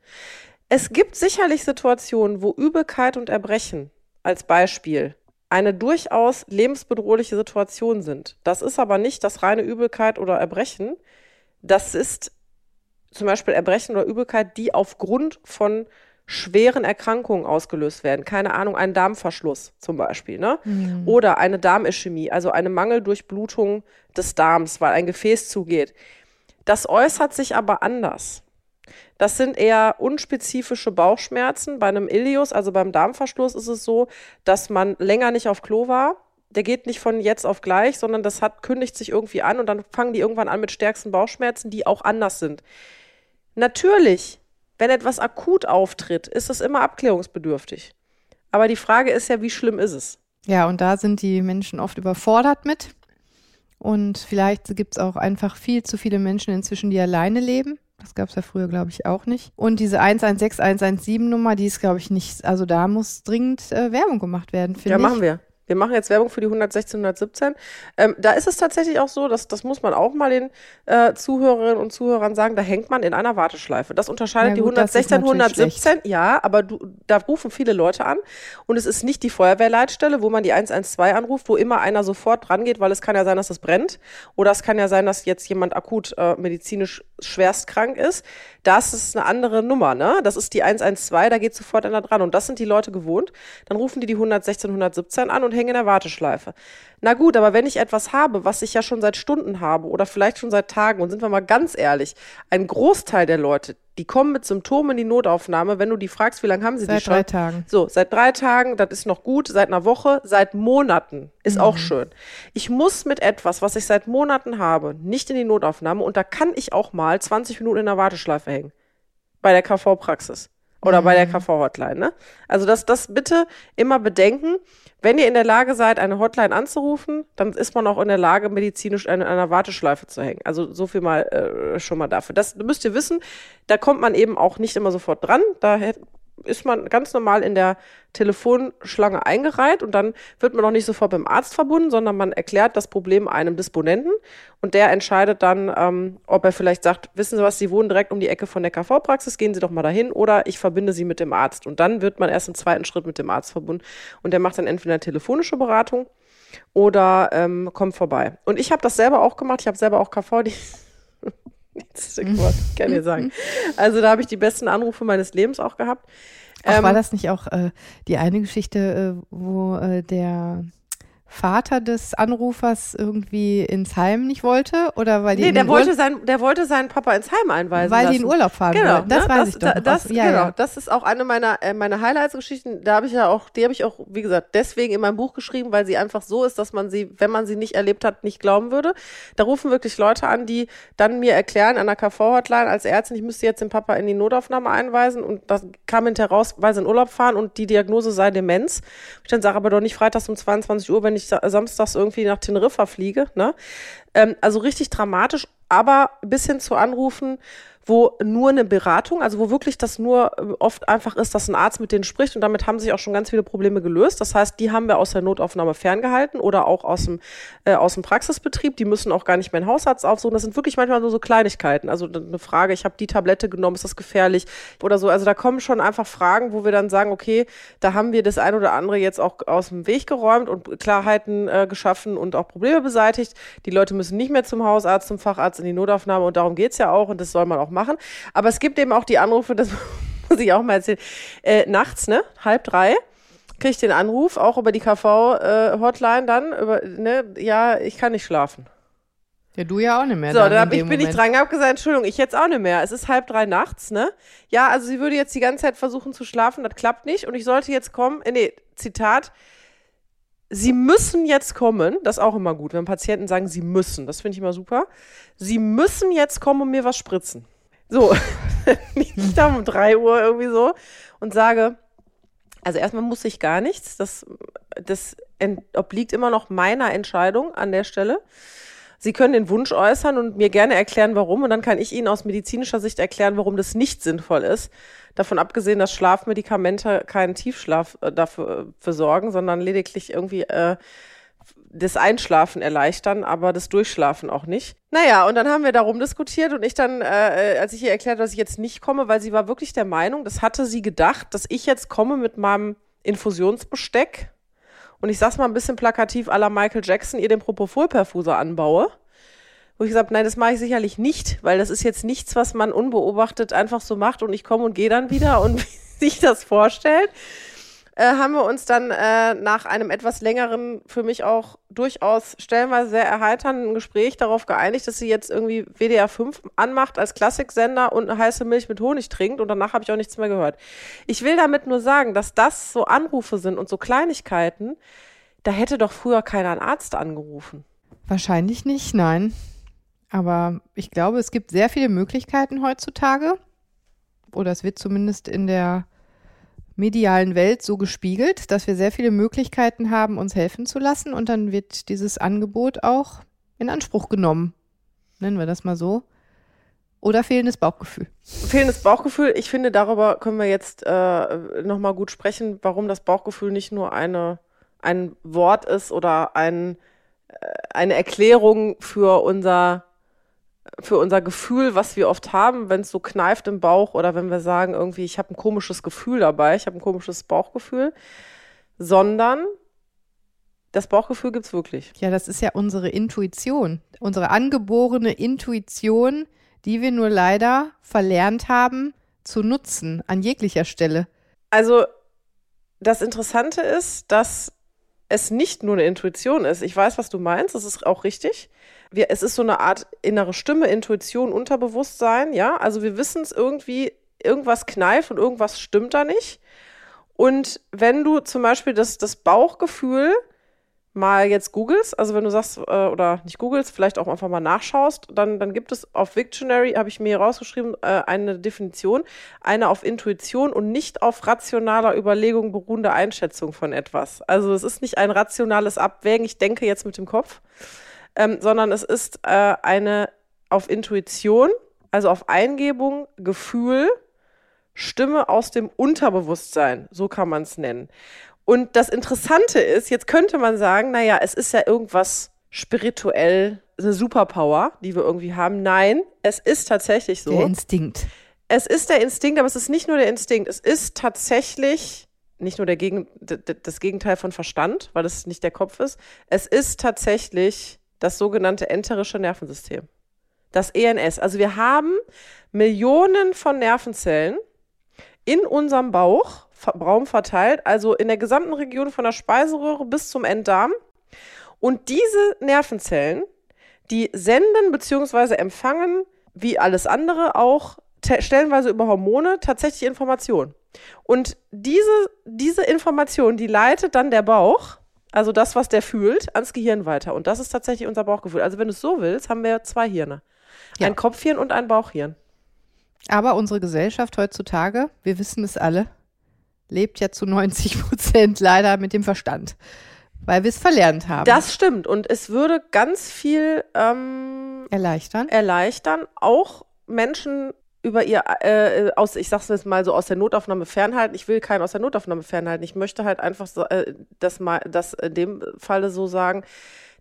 Es gibt sicherlich Situationen, wo Übelkeit und Erbrechen als Beispiel eine durchaus lebensbedrohliche Situation sind. Das ist aber nicht das reine Übelkeit oder Erbrechen. Das ist zum Beispiel Erbrechen oder Übelkeit, die aufgrund von schweren Erkrankungen ausgelöst werden. Keine Ahnung, ein Darmverschluss zum Beispiel, ne? Mhm. Oder eine Darmischämie, also eine Mangeldurchblutung des Darms, weil ein Gefäß zugeht. Das äußert sich aber anders. Das sind eher unspezifische Bauchschmerzen. Bei einem Ilius, also beim Darmverschluss, ist es so, dass man länger nicht auf Klo war. Der geht nicht von jetzt auf gleich, sondern das hat, kündigt sich irgendwie an und dann fangen die irgendwann an mit stärksten Bauchschmerzen, die auch anders sind. Natürlich, wenn etwas akut auftritt, ist es immer abklärungsbedürftig. Aber die Frage ist ja, wie schlimm ist es? Ja, und da sind die Menschen oft überfordert mit. Und vielleicht gibt es auch einfach viel zu viele Menschen inzwischen, die alleine leben. Das gab es ja früher, glaube ich, auch nicht. Und diese 116, 117 Nummer, die ist, glaube ich, nicht, also da muss dringend äh, Werbung gemacht werden, finde ich. Ja, machen wir. Wir machen jetzt Werbung für die 116, 117. Ähm, da ist es tatsächlich auch so, dass das muss man auch mal den äh, Zuhörerinnen und Zuhörern sagen, da hängt man in einer Warteschleife. Das unterscheidet ja, gut, die 116, 117. Schlecht. Ja, aber du, da rufen viele Leute an und es ist nicht die Feuerwehrleitstelle, wo man die 112 anruft, wo immer einer sofort dran geht, weil es kann ja sein, dass es brennt oder es kann ja sein, dass jetzt jemand akut äh, medizinisch schwerst krank ist. Das ist eine andere Nummer, ne? Das ist die 112, da geht sofort einer dran und das sind die Leute gewohnt. Dann rufen die die 116, 117 an und hänge in der Warteschleife. Na gut, aber wenn ich etwas habe, was ich ja schon seit Stunden habe oder vielleicht schon seit Tagen, und sind wir mal ganz ehrlich, ein Großteil der Leute, die kommen mit Symptomen in die Notaufnahme, wenn du die fragst, wie lange haben sie Seit die schon? drei Tagen. So, seit drei Tagen, das ist noch gut, seit einer Woche, seit Monaten, ist auch schön. Ich muss mit etwas, was ich seit Monaten habe, nicht in die Notaufnahme und da kann ich auch mal 20 Minuten in der Warteschleife hängen. Bei der KV-Praxis. Oder bei der KV-Hotline, ne? Also das, das bitte immer bedenken. Wenn ihr in der Lage seid, eine Hotline anzurufen, dann ist man auch in der Lage, medizinisch in einer Warteschleife zu hängen. Also so viel mal äh, schon mal dafür. Das müsst ihr wissen. Da kommt man eben auch nicht immer sofort dran. Da ist man ganz normal in der Telefonschlange eingereiht und dann wird man auch nicht sofort beim Arzt verbunden, sondern man erklärt das Problem einem Disponenten und der entscheidet dann, ähm, ob er vielleicht sagt, wissen Sie was, Sie wohnen direkt um die Ecke von der KV-Praxis, gehen Sie doch mal dahin oder ich verbinde Sie mit dem Arzt. Und dann wird man erst im zweiten Schritt mit dem Arzt verbunden und der macht dann entweder eine telefonische Beratung oder ähm, kommt vorbei. Und ich habe das selber auch gemacht, ich habe selber auch KV, die Jetzt, Gott, kann ich sagen. Also da habe ich die besten Anrufe meines Lebens auch gehabt. Ach, Ähm, war das nicht auch äh, die eine Geschichte, äh, wo äh, der Vater des Anrufers irgendwie ins Heim nicht wollte? Oder weil die Nee, der wollte, Ur- sein, der wollte seinen Papa ins Heim einweisen weil lassen. die in Urlaub fahren Genau, wollten. Das ne, weiß das, ich doch. da- noch. Das, ja, genau, ja. das ist auch eine meiner, äh, meiner Highlights-Geschichten. Da habe ich ja auch, die habe ich auch, wie gesagt, deswegen in meinem Buch geschrieben, weil sie einfach so ist, dass man sie, wenn man sie nicht erlebt hat, nicht glauben würde. Da rufen wirklich Leute an, die dann mir erklären an der KV-Hotline als Ärztin, ich müsste jetzt den Papa in die Notaufnahme einweisen und das kam hinterher raus, weil sie in Urlaub fahren und die Diagnose sei Demenz. Ich dann sage aber doch nicht freitags um 22 Uhr, wenn ich sa- samstags irgendwie nach Teneriffa fliege. Ne? Ähm, also richtig dramatisch, aber bis hin zu Anrufen, wo nur eine Beratung, also wo wirklich das nur äh, oft einfach ist, dass ein Arzt mit denen spricht und damit haben sich auch schon ganz viele Probleme gelöst. Das heißt, die haben wir aus der Notaufnahme ferngehalten oder auch aus dem, äh, aus dem Praxisbetrieb. Die müssen auch gar nicht mehr einen Hausarzt aufsuchen. Das sind wirklich manchmal nur so Kleinigkeiten. Also eine Frage, ich habe die Tablette genommen, ist das gefährlich oder so. Also da kommen schon einfach Fragen, wo wir dann sagen, okay, da haben wir das ein oder andere jetzt auch aus dem Weg geräumt und Klarheiten äh, geschaffen und auch Probleme beseitigt. Die Leute müssen nicht mehr zum Hausarzt, zum Facharzt in die Notaufnahme und darum geet's ja auch und das soll man auch machen. Aber es gibt eben auch die Anrufe, das muss ich auch mal erzählen, äh, nachts, ne, halb drei, kriege ich den Anruf, auch über die KV-Hotline dann, über, ne, ja, ich kann nicht schlafen. ja, du ja auch nicht mehr. So, dann hab ich, bin ich dran, hab gesagt, Entschuldigung, ich jetzt auch nicht mehr. Es ist halb drei nachts, ne? Ja, also sie würde jetzt die ganze Zeit versuchen zu schlafen, das klappt nicht. Und ich sollte jetzt kommen, äh, nee, Zitat, Sie müssen jetzt kommen, das ist auch immer gut, wenn Patienten sagen, sie müssen, das finde ich immer super. Sie müssen jetzt kommen und mir was spritzen. So, ich da um drei Uhr irgendwie so und sage, also erstmal muss ich gar nichts, das, das obliegt immer noch meiner Entscheidung an der Stelle. Sie können den Wunsch äußern und mir gerne erklären, warum. Und dann kann ich Ihnen aus medizinischer Sicht erklären, warum das nicht sinnvoll ist. Davon abgesehen, dass Schlafmedikamente keinen Tiefschlaf äh, dafür äh, für sorgen, sondern lediglich irgendwie äh, das Einschlafen erleichtern, aber das Durchschlafen auch nicht. Naja, und dann haben wir darum diskutiert und ich dann, äh, äh, als ich ihr erklärt, dass ich jetzt nicht komme, weil sie war wirklich der Meinung, das hatte sie gedacht, dass ich jetzt komme mit meinem Infusionsbesteck und ich sag's mal ein bisschen plakativ la Michael Jackson, ihr den Propofol-Perfuser anbaue. Wo ich gesagt nein, das mache ich sicherlich nicht, weil das ist jetzt nichts, was man unbeobachtet einfach so macht und ich komme und gehe dann wieder und sich das vorstellt, äh, haben wir uns dann äh, nach einem etwas längeren, für mich auch durchaus stellenweise sehr erheiternden Gespräch darauf geeinigt, dass sie jetzt irgendwie WDR 5 anmacht als Klassiksender und eine heiße Milch mit Honig trinkt und danach habe ich auch nichts mehr gehört. Ich will damit nur sagen, dass das so Anrufe sind und so Kleinigkeiten, da hätte doch früher keiner einen Arzt angerufen. Wahrscheinlich nicht, nein. Aber ich glaube, es gibt sehr viele Möglichkeiten heutzutage. Oder es wird zumindest in der medialen Welt so gespiegelt, dass wir sehr viele Möglichkeiten haben, uns helfen zu lassen. Und dann wird dieses Angebot auch in Anspruch genommen. Nennen wir das mal so. Oder fehlendes Bauchgefühl. Fehlendes Bauchgefühl, ich finde, darüber können wir jetzt äh, nochmal gut sprechen, warum das Bauchgefühl nicht nur eine, ein Wort ist oder ein, äh, eine Erklärung für unser, für unser Gefühl, was wir oft haben, wenn es so kneift im Bauch oder wenn wir sagen, irgendwie, ich habe ein komisches Gefühl dabei, ich habe ein komisches Bauchgefühl, sondern das Bauchgefühl gibt's wirklich. Ja, das ist ja unsere Intuition, unsere angeborene Intuition, die wir nur leider verlernt haben zu nutzen an jeglicher Stelle. Also das Interessante ist, dass es nicht nur eine Intuition ist. Ich weiß, was du meinst, das ist auch richtig. Wir, es ist so eine Art innere Stimme, Intuition, Unterbewusstsein, ja. Also wir wissen es irgendwie, irgendwas kneift und irgendwas stimmt da nicht. Und wenn du zum Beispiel das, das Bauchgefühl mal jetzt googelst, also wenn du sagst, äh, oder nicht googelst, vielleicht auch einfach mal nachschaust, dann, dann gibt es auf Victionary, habe ich mir hier rausgeschrieben, äh, eine Definition, eine auf Intuition und nicht auf rationaler Überlegung beruhende Einschätzung von etwas. Also es ist nicht ein rationales Abwägen, ich denke jetzt mit dem Kopf, ähm, sondern es ist äh, eine auf Intuition, also auf Eingebung, Gefühl, Stimme aus dem Unterbewusstsein, so kann man es nennen. Und das Interessante ist, jetzt könnte man sagen, naja, es ist ja irgendwas spirituell, eine Superpower, die wir irgendwie haben. Nein, es ist tatsächlich so. Der Instinkt. Es ist der Instinkt, aber es ist nicht nur der Instinkt. Es ist tatsächlich nicht nur der Gegen, das Gegenteil von Verstand, weil es nicht der Kopf ist. Es ist tatsächlich das sogenannte enterische Nervensystem. Das ENS. Also wir haben Millionen von Nervenzellen in unserem Bauch Raum verteilt, also in der gesamten Region von der Speiseröhre bis zum Enddarm. Und diese Nervenzellen, die senden bzw. empfangen, wie alles andere auch, stellenweise über Hormone, tatsächlich Informationen. Und diese, diese Information, die leitet dann der Bauch, also das, was der fühlt, ans Gehirn weiter. Und das ist tatsächlich unser Bauchgefühl. Also wenn du es so willst, haben wir zwei Hirne. Ja. Ein Kopfhirn und ein Bauchhirn. Aber unsere Gesellschaft heutzutage, wir wissen es alle, lebt ja zu 90 Prozent leider mit dem Verstand, weil wir es verlernt haben. Das stimmt und es würde ganz viel ähm, erleichtern. Erleichtern, auch Menschen über ihr äh, aus, ich sag's jetzt mal so aus der Notaufnahme fernhalten. Ich will keinen aus der Notaufnahme fernhalten. Ich möchte halt einfach so, äh, das mal, das in dem Falle so sagen,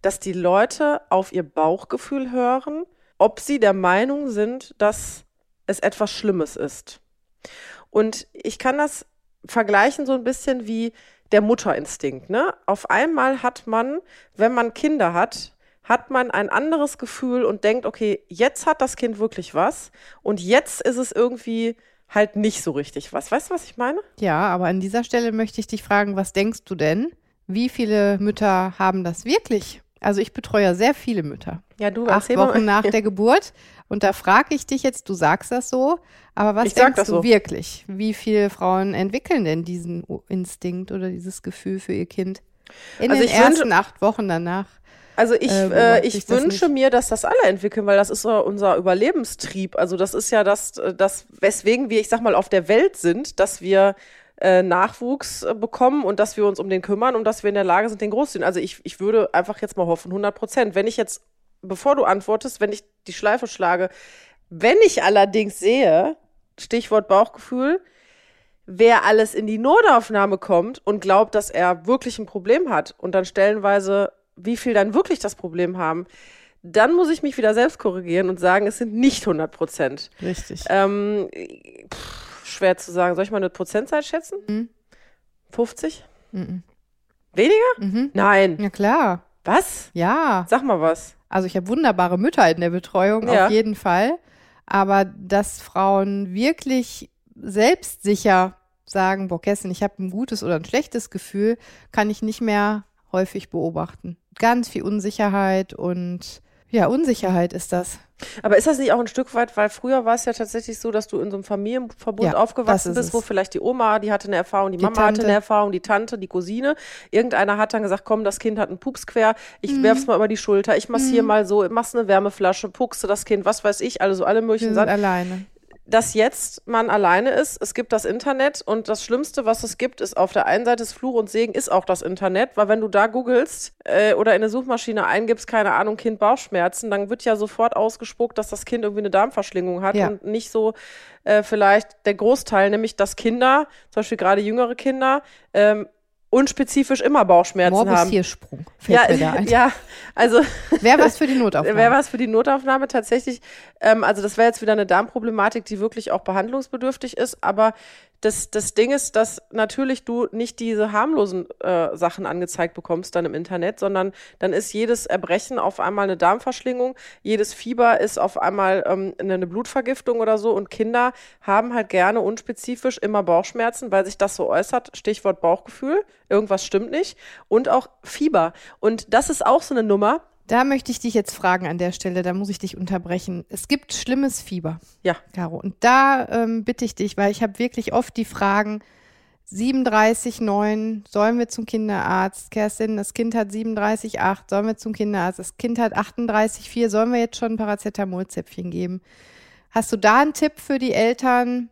dass die Leute auf ihr Bauchgefühl hören, ob sie der Meinung sind, dass es etwas Schlimmes ist. Und ich kann das vergleichen so ein bisschen wie der Mutterinstinkt. Ne? Auf einmal hat man, wenn man Kinder hat, hat man ein anderes Gefühl und denkt, okay, jetzt hat das Kind wirklich was und jetzt ist es irgendwie halt nicht so richtig was. Weißt du, was ich meine? Ja, aber an dieser Stelle möchte ich dich fragen, was denkst du denn? Wie viele Mütter haben das wirklich? Also ich betreue ja sehr viele Mütter. Ja, du acht Wochen nach der Geburt. Und da frage ich dich jetzt, du sagst das so, aber was ich denkst du so. wirklich? Wie viele Frauen entwickeln denn diesen Instinkt oder dieses Gefühl für ihr Kind in also den ersten wünsche, acht Wochen danach? Also ich, äh, äh ich wünsche mir, dass das alle entwickeln, weil das ist so unser Überlebenstrieb. Also das ist ja das, das, weswegen wir, ich sag mal, auf der Welt sind, dass wir äh, Nachwuchs äh, bekommen und dass wir uns um den kümmern und dass wir in der Lage sind, den großzuziehen. Also ich, ich würde einfach jetzt mal hoffen, 100 Prozent. Wenn ich jetzt bevor du antwortest, wenn ich die Schleife schlage. Wenn ich allerdings sehe, Stichwort Bauchgefühl, wer alles in die Notaufnahme kommt und glaubt, dass er wirklich ein Problem hat und dann stellenweise, wie viel dann wirklich das Problem haben, dann muss ich mich wieder selbst korrigieren und sagen, es sind nicht 100 Prozent. Richtig. Ähm, pff, schwer zu sagen. Soll ich mal eine Prozentzahl schätzen? Mhm. 50? Mhm. Weniger? Mhm. Nein. Ja, klar. Was? Ja. Sag mal was. Also ich habe wunderbare Mütter in der Betreuung, ja. auf jeden Fall. Aber dass Frauen wirklich selbstsicher sagen, boah, Kerstin, ich habe ein gutes oder ein schlechtes Gefühl, kann ich nicht mehr häufig beobachten. Ganz viel Unsicherheit und ja, Unsicherheit ist das. Aber ist das nicht auch ein Stück weit, weil früher war es ja tatsächlich so, dass du in so einem Familienverbund ja, aufgewachsen bist, wo vielleicht die Oma, die hatte eine Erfahrung, die, die Mama Tante. hatte eine Erfahrung, die Tante, die Cousine. Irgendeiner hat dann gesagt, komm, das Kind hat einen Pups quer, ich mhm. werf's mal über die Schulter, ich massiere mhm. mal so, machst eine Wärmeflasche, puckste das Kind, was weiß ich, also alle möglichen Sachen. alleine dass jetzt man alleine ist. Es gibt das Internet und das Schlimmste, was es gibt, ist auf der einen Seite des Fluch und Segen ist auch das Internet, weil wenn du da googelst äh, oder in eine Suchmaschine eingibst, keine Ahnung, Kind Bauchschmerzen, dann wird ja sofort ausgespuckt, dass das Kind irgendwie eine Darmverschlingung hat ja. und nicht so äh, vielleicht der Großteil, nämlich dass Kinder, zum Beispiel gerade jüngere Kinder, ähm, unspezifisch immer Bauchschmerzen Morbus haben. Hiersprung. Fällt ja, mir da ein. ja, also wäre was für die Notaufnahme. Wäre was für die Notaufnahme tatsächlich. Ähm, also das wäre jetzt wieder eine Darmproblematik, die wirklich auch behandlungsbedürftig ist. Aber das, das Ding ist, dass natürlich du nicht diese harmlosen äh, Sachen angezeigt bekommst dann im Internet, sondern dann ist jedes Erbrechen auf einmal eine Darmverschlingung, jedes Fieber ist auf einmal ähm, eine Blutvergiftung oder so und Kinder haben halt gerne unspezifisch immer Bauchschmerzen, weil sich das so äußert. Stichwort Bauchgefühl, irgendwas stimmt nicht und auch Fieber. Und das ist auch so eine Nummer, da möchte ich dich jetzt fragen an der Stelle, da muss ich dich unterbrechen. Es gibt schlimmes Fieber. Ja. Caro. Und da ähm, bitte ich dich, weil ich habe wirklich oft die Fragen, 37,9, sollen wir zum Kinderarzt? Kerstin, das Kind hat 37,8, sollen wir zum Kinderarzt? Das Kind hat 38,4, sollen wir jetzt schon ein Paracetamolzäpfchen geben? Hast du da einen Tipp für die Eltern?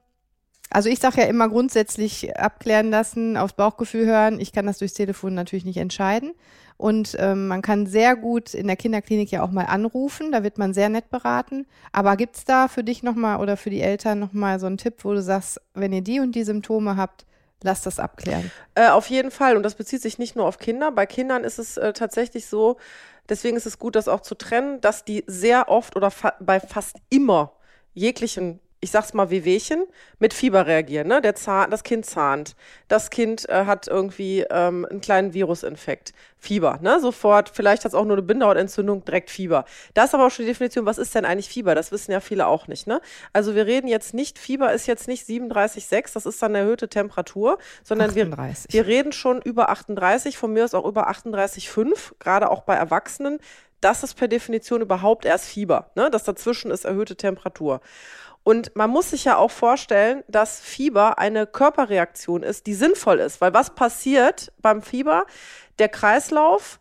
Also ich sage ja immer grundsätzlich abklären lassen, aufs Bauchgefühl hören. Ich kann das durchs Telefon natürlich nicht entscheiden. Und ähm, man kann sehr gut in der Kinderklinik ja auch mal anrufen, da wird man sehr nett beraten. Aber gibt's da für dich nochmal oder für die Eltern nochmal so einen Tipp, wo du sagst, wenn ihr die und die Symptome habt, lasst das abklären? Äh, auf jeden Fall. Und das bezieht sich nicht nur auf Kinder. Bei Kindern ist es äh, tatsächlich so, deswegen ist es gut, das auch zu trennen, dass die sehr oft oder fa bei fast immer jeglichen ich sag's mal, Wehwehchen mit Fieber reagieren. Ne? Der Zahn, das Kind zahnt. Das Kind äh, hat irgendwie ähm, einen kleinen Virusinfekt. Fieber, ne? Sofort. Vielleicht hat es auch nur eine Bindehautentzündung, direkt Fieber. Das ist aber auch schon die Definition, was ist denn eigentlich Fieber? Das wissen ja viele auch nicht, ne? Also wir reden jetzt nicht, Fieber ist jetzt nicht 37,6, das ist dann eine erhöhte Temperatur, sondern wir, wir reden schon über 38, von mir aus auch über 38,5, gerade auch bei Erwachsenen. Das ist per Definition überhaupt erst Fieber. Ne? Das dazwischen ist erhöhte Temperatur. Und man muss sich ja auch vorstellen, dass Fieber eine Körperreaktion ist, die sinnvoll ist. Weil was passiert beim Fieber? Der Kreislauf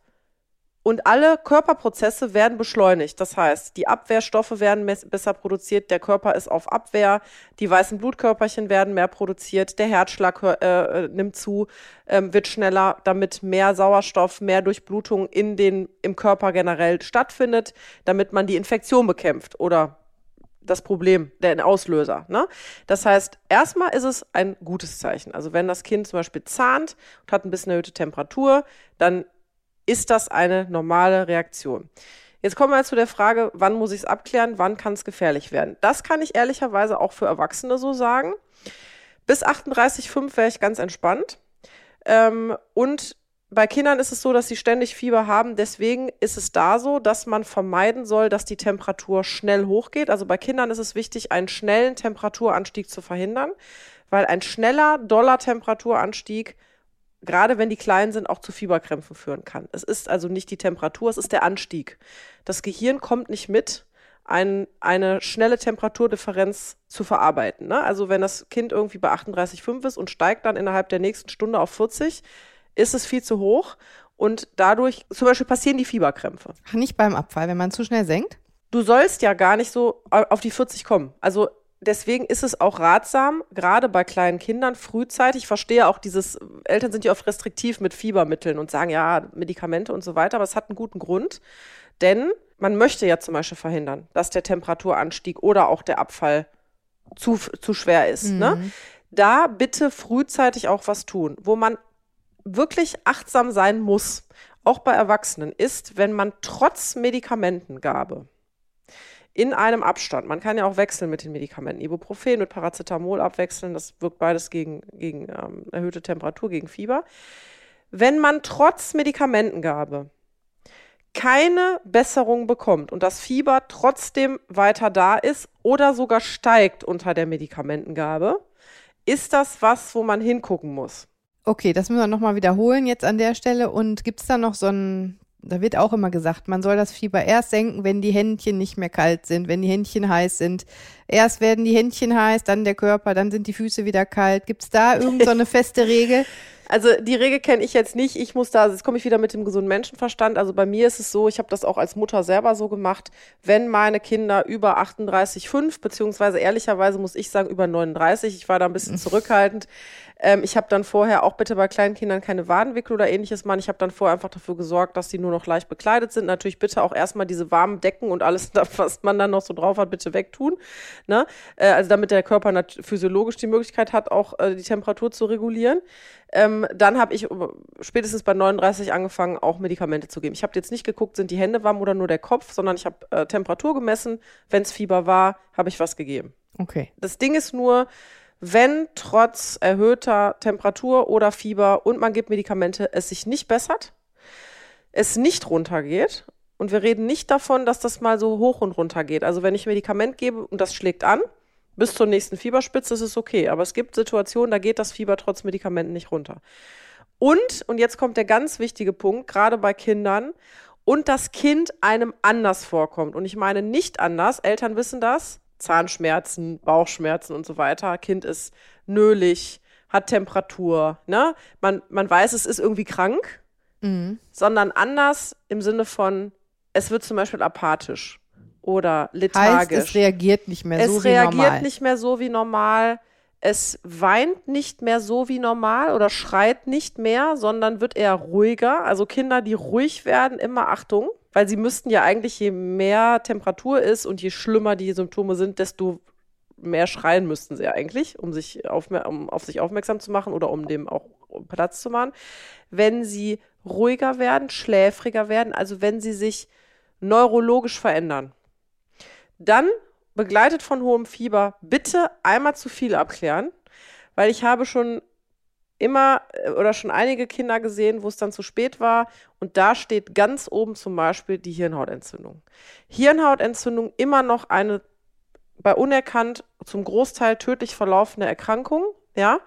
und alle Körperprozesse werden beschleunigt. Das heißt, die Abwehrstoffe werden besser produziert, der Körper ist auf Abwehr, die weißen Blutkörperchen werden mehr produziert, der Herzschlag äh, äh, nimmt zu, äh, wird schneller, damit mehr Sauerstoff, mehr Durchblutung in den, im Körper generell stattfindet, damit man die Infektion bekämpft oder das Problem, der Auslöser. Ne? Das heißt, erstmal ist es ein gutes Zeichen. Also wenn das Kind zum Beispiel zahnt und hat ein bisschen erhöhte Temperatur, dann ist das eine normale Reaktion. Jetzt kommen wir zu der Frage, wann muss ich es abklären, wann kann es gefährlich werden. Das kann ich ehrlicherweise auch für Erwachsene so sagen. Bis 38,5 wäre ich ganz entspannt. Ähm, und bei Kindern ist es so, dass sie ständig Fieber haben. Deswegen ist es da so, dass man vermeiden soll, dass die Temperatur schnell hochgeht. Also bei Kindern ist es wichtig, einen schnellen Temperaturanstieg zu verhindern, weil ein schneller, doller Temperaturanstieg, gerade wenn die klein sind, auch zu Fieberkrämpfen führen kann. Es ist also nicht die Temperatur, es ist der Anstieg. Das Gehirn kommt nicht mit, ein, eine schnelle Temperaturdifferenz zu verarbeiten. Ne? Also wenn das Kind irgendwie bei 38,5 ist und steigt dann innerhalb der nächsten Stunde auf 40, ist es viel zu hoch und dadurch zum Beispiel passieren die Fieberkrämpfe. Ach, nicht beim Abfall, wenn man zu schnell senkt? Du sollst ja gar nicht so auf die 40 kommen. Also deswegen ist es auch ratsam, gerade bei kleinen Kindern frühzeitig, ich verstehe auch dieses, Eltern sind ja oft restriktiv mit Fiebermitteln und sagen, ja, Medikamente und so weiter, aber es hat einen guten Grund, denn man möchte ja zum Beispiel verhindern, dass der Temperaturanstieg oder auch der Abfall zu, zu schwer ist. Ne? Mhm. Ne? Da bitte frühzeitig auch was tun, wo man wirklich achtsam sein muss, auch bei Erwachsenen, ist, wenn man trotz Medikamentengabe in einem Abstand, man kann ja auch wechseln mit den Medikamenten, Ibuprofen mit Paracetamol abwechseln, das wirkt beides gegen, gegen ähm, erhöhte Temperatur, gegen Fieber. Wenn man trotz Medikamentengabe keine Besserung bekommt und das Fieber trotzdem weiter da ist oder sogar steigt unter der Medikamentengabe, ist das was, wo man hingucken muss. Okay, das müssen wir nochmal wiederholen jetzt an der Stelle. Und gibt es da noch so ein, da wird auch immer gesagt, man soll das Fieber erst senken, wenn die Händchen nicht mehr kalt sind, wenn die Händchen heiß sind. Erst werden die Händchen heiß, dann der Körper, dann sind die Füße wieder kalt. Gibt es da irgendeine so feste Regel? Also die Regel kenne ich jetzt nicht. Ich muss da, jetzt komme ich wieder mit dem gesunden Menschenverstand. Also bei mir ist es so, ich habe das auch als Mutter selber so gemacht, wenn meine Kinder über 38,5, beziehungsweise ehrlicherweise muss ich sagen über 39, ich war da ein bisschen zurückhaltend, ähm, ich habe dann vorher auch bitte bei kleinen Kindern keine Wadenwickel oder ähnliches machen. Ich habe dann vorher einfach dafür gesorgt, dass die nur noch leicht bekleidet sind. Natürlich bitte auch erstmal diese warmen Decken und alles, was man dann noch so drauf hat, bitte wegtun. Ne? Äh, also damit der Körper physiologisch die Möglichkeit hat, auch äh, die Temperatur zu regulieren. Ähm, dann habe ich spätestens bei 39 angefangen, auch Medikamente zu geben. Ich habe jetzt nicht geguckt, sind die Hände warm oder nur der Kopf, sondern ich habe äh, Temperatur gemessen. Wenn es Fieber war, habe ich was gegeben. Okay. Das Ding ist nur, wenn trotz erhöhter Temperatur oder Fieber und man gibt Medikamente, es sich nicht bessert, es nicht runtergeht. Und wir reden nicht davon, dass das mal so hoch und runter geht. Also wenn ich Medikament gebe und das schlägt an, bis zur nächsten Fieberspitze ist es okay. Aber es gibt Situationen, da geht das Fieber trotz Medikamenten nicht runter. Und, und jetzt kommt der ganz wichtige Punkt, gerade bei Kindern, und das Kind einem anders vorkommt. Und ich meine nicht anders, Eltern wissen das, Zahnschmerzen, Bauchschmerzen und so weiter. Kind ist nölig, hat Temperatur, ne? Man, man weiß, es ist irgendwie krank, mhm. sondern anders im Sinne von, es wird zum Beispiel apathisch oder lethargisch. Heißt, es reagiert nicht mehr es so wie normal. Es reagiert nicht mehr so wie normal. Es weint nicht mehr so wie normal oder schreit nicht mehr, sondern wird eher ruhiger. Also Kinder, die ruhig werden, immer Achtung, weil sie müssten ja eigentlich, je mehr Temperatur ist und je schlimmer die Symptome sind, desto mehr schreien müssten sie eigentlich, um sich auf, um auf sich aufmerksam zu machen oder um dem auch Platz zu machen. Wenn sie ruhiger werden, schläfriger werden, also wenn sie sich neurologisch verändern, dann begleitet von hohem Fieber bitte einmal zu viel abklären, weil ich habe schon immer äh, oder schon einige Kinder gesehen, wo es dann zu spät war und da steht ganz oben zum Beispiel die Hirnhautentzündung. Hirnhautentzündung immer noch eine bei unerkannt zum Großteil tödlich verlaufende Erkrankung, ja,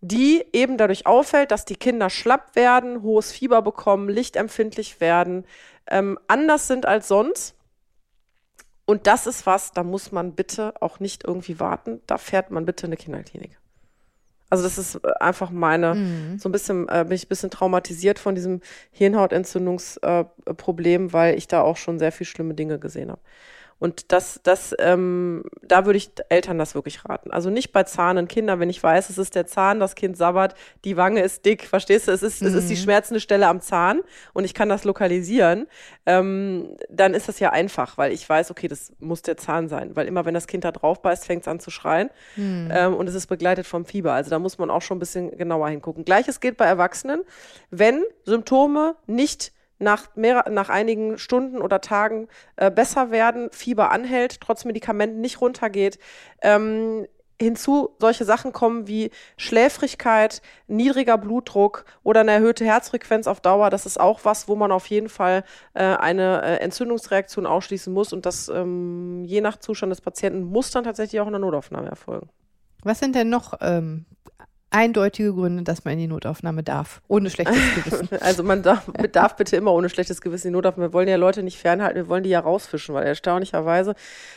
die eben dadurch auffällt, dass die Kinder schlapp werden, hohes Fieber bekommen, lichtempfindlich werden, ähm, anders sind als sonst und das ist was, da muss man bitte auch nicht irgendwie warten. Da fährt man bitte in eine Kinderklinik. Also das ist äh, einfach meine, mhm. so ein bisschen, äh, bin ich ein bisschen traumatisiert von diesem Hirnhautentzündungsproblem, äh, weil ich da auch schon sehr viel schlimme Dinge gesehen habe. Und das, das, ähm, da würde ich Eltern das wirklich raten. Also nicht bei zahnenden Kindern, wenn ich weiß, es ist der Zahn, das Kind sabbert, die Wange ist dick, verstehst du? Es ist, mhm. es ist die mhm. schmerzende Stelle am Zahn und ich kann das lokalisieren, ähm, dann ist das ja einfach, weil ich weiß, okay, das muss der Zahn sein. Weil immer, wenn das Kind da drauf beißt, fängt es an zu schreien mhm. ähm, und es ist begleitet vom Fieber. Also da muss man auch schon ein bisschen genauer hingucken. Gleiches gilt bei Erwachsenen. Wenn Symptome nicht nach, mehr, nach einigen Stunden oder Tagen äh, besser werden, Fieber anhält, trotz Medikamenten nicht runtergeht. Ähm, hinzu solche Sachen kommen wie Schläfrigkeit, niedriger Blutdruck oder eine erhöhte Herzfrequenz auf Dauer. Das ist auch was, wo man auf jeden Fall äh, eine äh, Entzündungsreaktion ausschließen muss. Und das ähm, je nach Zustand des Patienten muss dann tatsächlich auch in der Notaufnahme erfolgen. Was sind denn noch ähm, eindeutige Gründe, dass man in die Notaufnahme darf, ohne schlechtes Gewissen. Also man darf, darf, bitte immer ohne schlechtes Gewissen in die Notaufnahme. Wir wollen ja Leute nicht fernhalten, wir wollen die ja rausfischen, weil erstaunlicherweise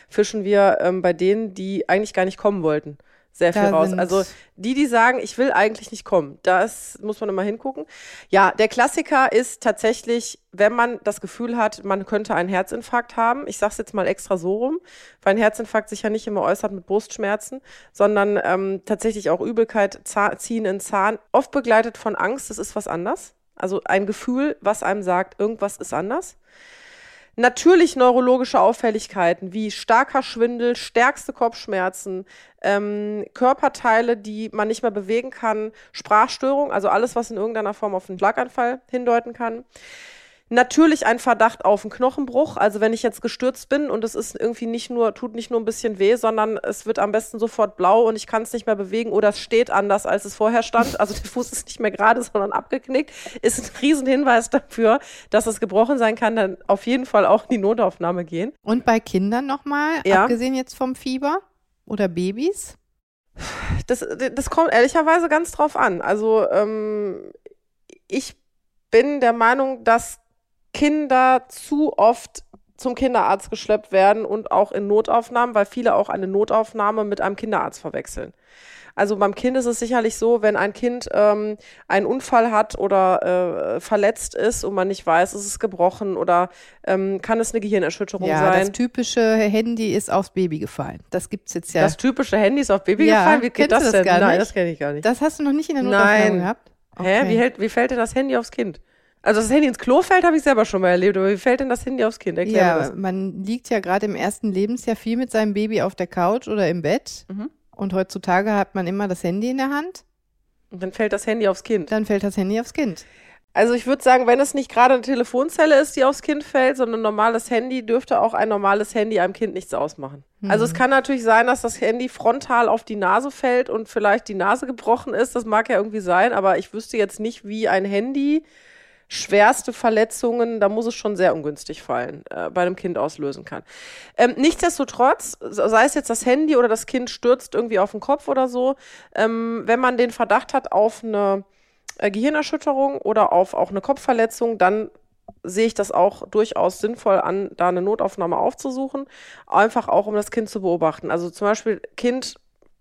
fischen wir ähm, bei denen, die eigentlich gar nicht kommen wollten sehr viel da raus. Also die, die sagen, ich will eigentlich nicht kommen, das muss man immer hingucken. Ja, der Klassiker ist tatsächlich, wenn man das Gefühl hat, man könnte einen Herzinfarkt haben. Ich sage es jetzt mal extra so rum, weil ein Herzinfarkt sich ja nicht immer äußert mit Brustschmerzen, sondern ähm, tatsächlich auch Übelkeit, Zahn, Ziehen in Zahn, oft begleitet von Angst. Das ist was anders. Also ein Gefühl, was einem sagt, irgendwas ist anders. Natürlich neurologische Auffälligkeiten wie starker Schwindel, stärkste Kopfschmerzen, ähm, Körperteile, die man nicht mehr bewegen kann, Sprachstörung, also alles, was in irgendeiner Form auf einen Schlaganfall hindeuten kann. Natürlich ein Verdacht auf einen Knochenbruch. Also wenn ich jetzt gestürzt bin und es ist irgendwie nicht nur, tut nicht nur ein bisschen weh, sondern es wird am besten sofort blau und ich kann es nicht mehr bewegen oder es steht anders, als es vorher stand. Also der Fuß ist nicht mehr gerade, sondern abgeknickt. Ist ein Riesenhinweis dafür, dass es gebrochen sein kann, dann auf jeden Fall auch in die Notaufnahme gehen. Und bei Kindern nochmal, ja. abgesehen jetzt vom Fieber oder Babys? Das, das kommt ehrlicherweise ganz drauf an. Also ähm, ich bin der Meinung, dass Kinder zu oft zum Kinderarzt geschleppt werden und auch in Notaufnahmen, weil viele auch eine Notaufnahme mit einem Kinderarzt verwechseln. Also beim Kind ist es sicherlich so, wenn ein Kind ähm, einen Unfall hat oder äh, verletzt ist und man nicht weiß, ist es gebrochen oder ähm, kann es eine Gehirnerschütterung ja, sein. Das typische Handy ist aufs Baby gefallen. Das gibt es jetzt ja. Das typische Handy ist aufs Baby ja, gefallen? Wie geht das, das denn? Nein, das kenne ich gar nicht. Das hast du noch nicht in der Notaufnahme Nein. gehabt? Okay. Hä? Wie, hält, wie fällt denn das Handy aufs Kind? Also das Handy ins Klo fällt, habe ich selber schon mal erlebt, aber wie fällt denn das Handy aufs Kind? Erklär ja, das. man liegt ja gerade im ersten Lebensjahr viel mit seinem Baby auf der Couch oder im Bett mhm. und heutzutage hat man immer das Handy in der Hand. Und dann fällt das Handy aufs Kind. Dann fällt das Handy aufs Kind. Also ich würde sagen, wenn es nicht gerade eine Telefonzelle ist, die aufs Kind fällt, sondern ein normales Handy, dürfte auch ein normales Handy einem Kind nichts ausmachen. Mhm. Also es kann natürlich sein, dass das Handy frontal auf die Nase fällt und vielleicht die Nase gebrochen ist. Das mag ja irgendwie sein, aber ich wüsste jetzt nicht, wie ein Handy schwerste Verletzungen, da muss es schon sehr ungünstig fallen, äh, bei einem Kind auslösen kann. Ähm, nichtsdestotrotz, sei es jetzt das Handy oder das Kind stürzt irgendwie auf den Kopf oder so, ähm, wenn man den Verdacht hat auf eine äh, Gehirnerschütterung oder auf auch eine Kopfverletzung, dann sehe ich das auch durchaus sinnvoll an, da eine Notaufnahme aufzusuchen, einfach auch um das Kind zu beobachten. Also zum Beispiel Kind